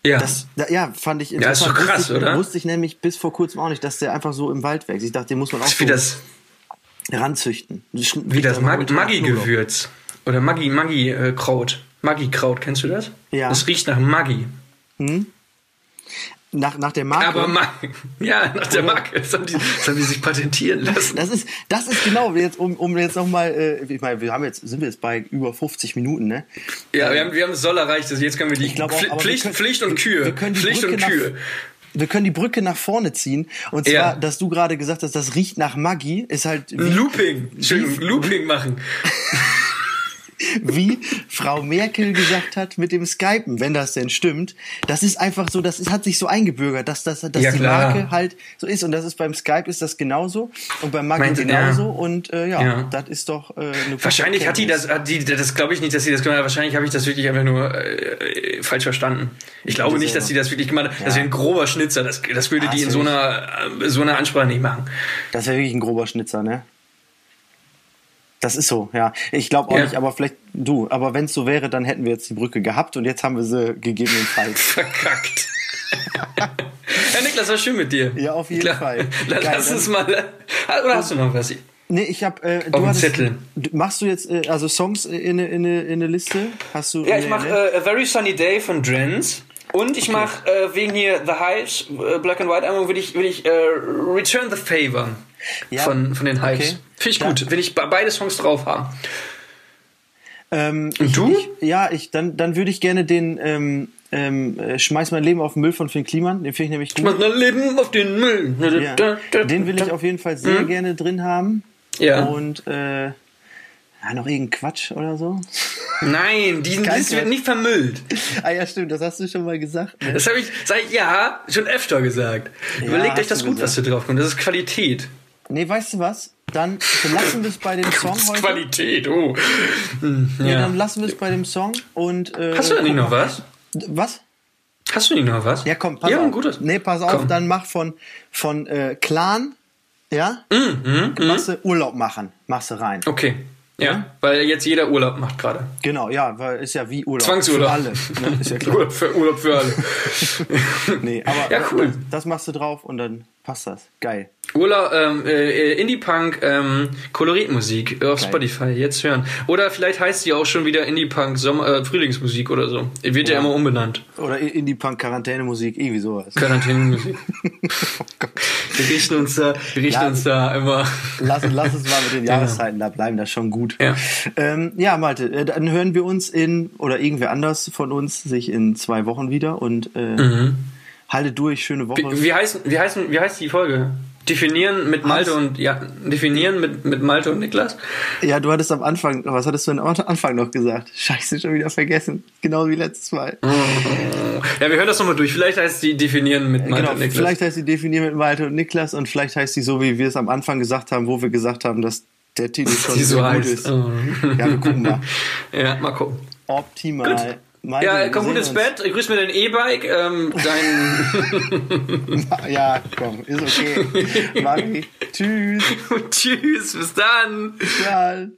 Ja. Das, da, ja, fand ich interessant. Ja, ist doch krass, wusste ich, oder? Wusste ich nämlich bis vor kurzem auch nicht, dass der einfach so im Wald wächst. Ich dachte, den muss man auch so das, ranzüchten. Wie das Maggi-Gewürz. Oder Maggi, Maggi äh, Kraut. Maggi Kraut, kennst du das? Ja. Das riecht nach Maggi. Hm? Nach, nach der Marke. Aber Ma ja, nach der Marke. Das haben, die, das haben die sich patentieren lassen. Das ist, das ist genau, jetzt, um, um jetzt nochmal, äh, ich meine, wir haben jetzt, sind wir jetzt bei über 50 Minuten, ne? Ja, wir haben, wir haben es soll erreicht, also jetzt können wir die ich auch, Pflicht, können, Pflicht und Kühe. Wir können die Pflicht Brücke und Kühe. Nach, wir können die Brücke nach vorne ziehen. Und zwar, ja. dass du gerade gesagt hast, das riecht nach Maggi, ist halt. Wie, Looping. Entschuldigung, Looping machen. wie Frau Merkel gesagt hat mit dem Skypen, wenn das denn stimmt. Das ist einfach so, das ist, hat sich so eingebürgert, dass, das, dass ja, die klar. Marke halt so ist. Und das ist beim Skype ist das genauso und beim Maggi genauso. Ja. Und äh, ja, ja, das ist doch äh, eine Wahrscheinlich hat die das, hat die, das glaube ich nicht, dass sie das gemacht hat. Wahrscheinlich habe ich das wirklich einfach nur äh, falsch verstanden. Ich glaube nicht, dass sie das wirklich gemacht hat. Das wäre ein grober Schnitzer. Das, das würde Ach, die in so einer, äh, so einer Ansprache nicht machen. Das wäre wirklich ein grober Schnitzer, ne? Das ist so, ja. Ich glaube auch ja. nicht, aber vielleicht du. Aber wenn es so wäre, dann hätten wir jetzt die Brücke gehabt und jetzt haben wir sie gegebenenfalls. Verkackt. Herr Niklas, war schön mit dir. Ja, auf jeden Klar. Fall. Geil, lass uns mal. Oder hast du noch was? Nee, ich habe. Äh, du hattest, Zettel. Machst du jetzt äh, also Songs in eine in in eine Liste? Hast du? Ja, ich mache äh, A Very Sunny Day von Drens. Und ich okay. mache äh, wegen hier The Hives, äh, Black and White Album, will ich, will ich äh, Return the Favor ja. von, von den Hives. Okay. Finde ich gut, ja. will ich beide Songs drauf haben. Ähm, Und ich, du? Ich, ja, ich, dann, dann würde ich gerne den ähm, ähm, äh, Schmeiß mein Leben auf den Müll von Finn Kliman. Den finde ich nämlich gut. Schmeiß mein Leben auf den Müll. Ja. Den will ich auf jeden Fall sehr mhm. gerne drin haben. Ja. Und äh, ja, noch irgendein Quatsch oder so? Nein, diesen List wird nicht vermüllt. Ah ja, stimmt, das hast du schon mal gesagt. Ne? Das habe ich seit ja schon öfter gesagt. Ja, Überlegt euch das gut, gesagt. was da drauf kommt. Das ist Qualität. Nee, weißt du was? Dann lassen wir es bei dem Song heute. Qualität, oh. Ja. Nee, dann lassen wir es bei dem Song und. Äh, Hast du denn nicht noch was? Was? Hast du nicht noch was? Ja, komm, pass ja, auf. Gutes. Nee, pass auf, komm. dann mach von, von äh, Clan, ja? Mm, mm, machst du Urlaub machen, machst du rein. Okay. Ja, ja, weil jetzt jeder Urlaub macht gerade. Genau, ja, weil ist ja wie Urlaub. Zwangsurlaub. Für alle. Ne? Ist ja klar. Urlaub, für, Urlaub für alle. nee, aber ja, cool. Das, das machst du drauf und dann passt das. Geil. Urlaub, ähm, äh, Indie-Punk, ähm, Koloritmusik auf Geil. Spotify, jetzt hören. Oder vielleicht heißt die auch schon wieder Indie-Punk äh, Frühlingsmusik oder so. Wird ja, ja immer umbenannt. Oder Indie-Punk Quarantänemusik, irgendwie sowas. Quarantänemusik. oh wir richten uns da, wir richten ja, uns da immer. Lass, lass uns mal mit den Jahreszeiten da bleiben, das ist schon gut. Ja, ähm, ja Malte, äh, dann hören wir uns in, oder irgendwer anders von uns sich in zwei Wochen wieder und äh, mhm. Halte durch, schöne Woche. Wie, wie, heißt, wie, heißt, wie heißt die Folge? Definieren mit Malte was? und ja, definieren mit, mit Malte und Niklas? Ja, du hattest am Anfang, was hattest du am Anfang noch gesagt? Scheiße, schon wieder vergessen. Genau wie letztes Mal. Ja, wir hören das nochmal durch. Vielleicht heißt die definieren mit Malte genau, und Niklas. Vielleicht heißt die definieren mit Malte und Niklas und vielleicht heißt die so, wie wir es am Anfang gesagt haben, wo wir gesagt haben, dass der Titel schon so gut heißt. ist. Oh. Ja, wir gucken mal. Ja, mal gucken. Optimal. Gut. Meine, ja, komm gut ins Bett. Ich grüß mir dein E-Bike. Ähm, dein ja, komm, ist okay. Mach ich. Tschüss. Tschüss, bis dann. Bis dann.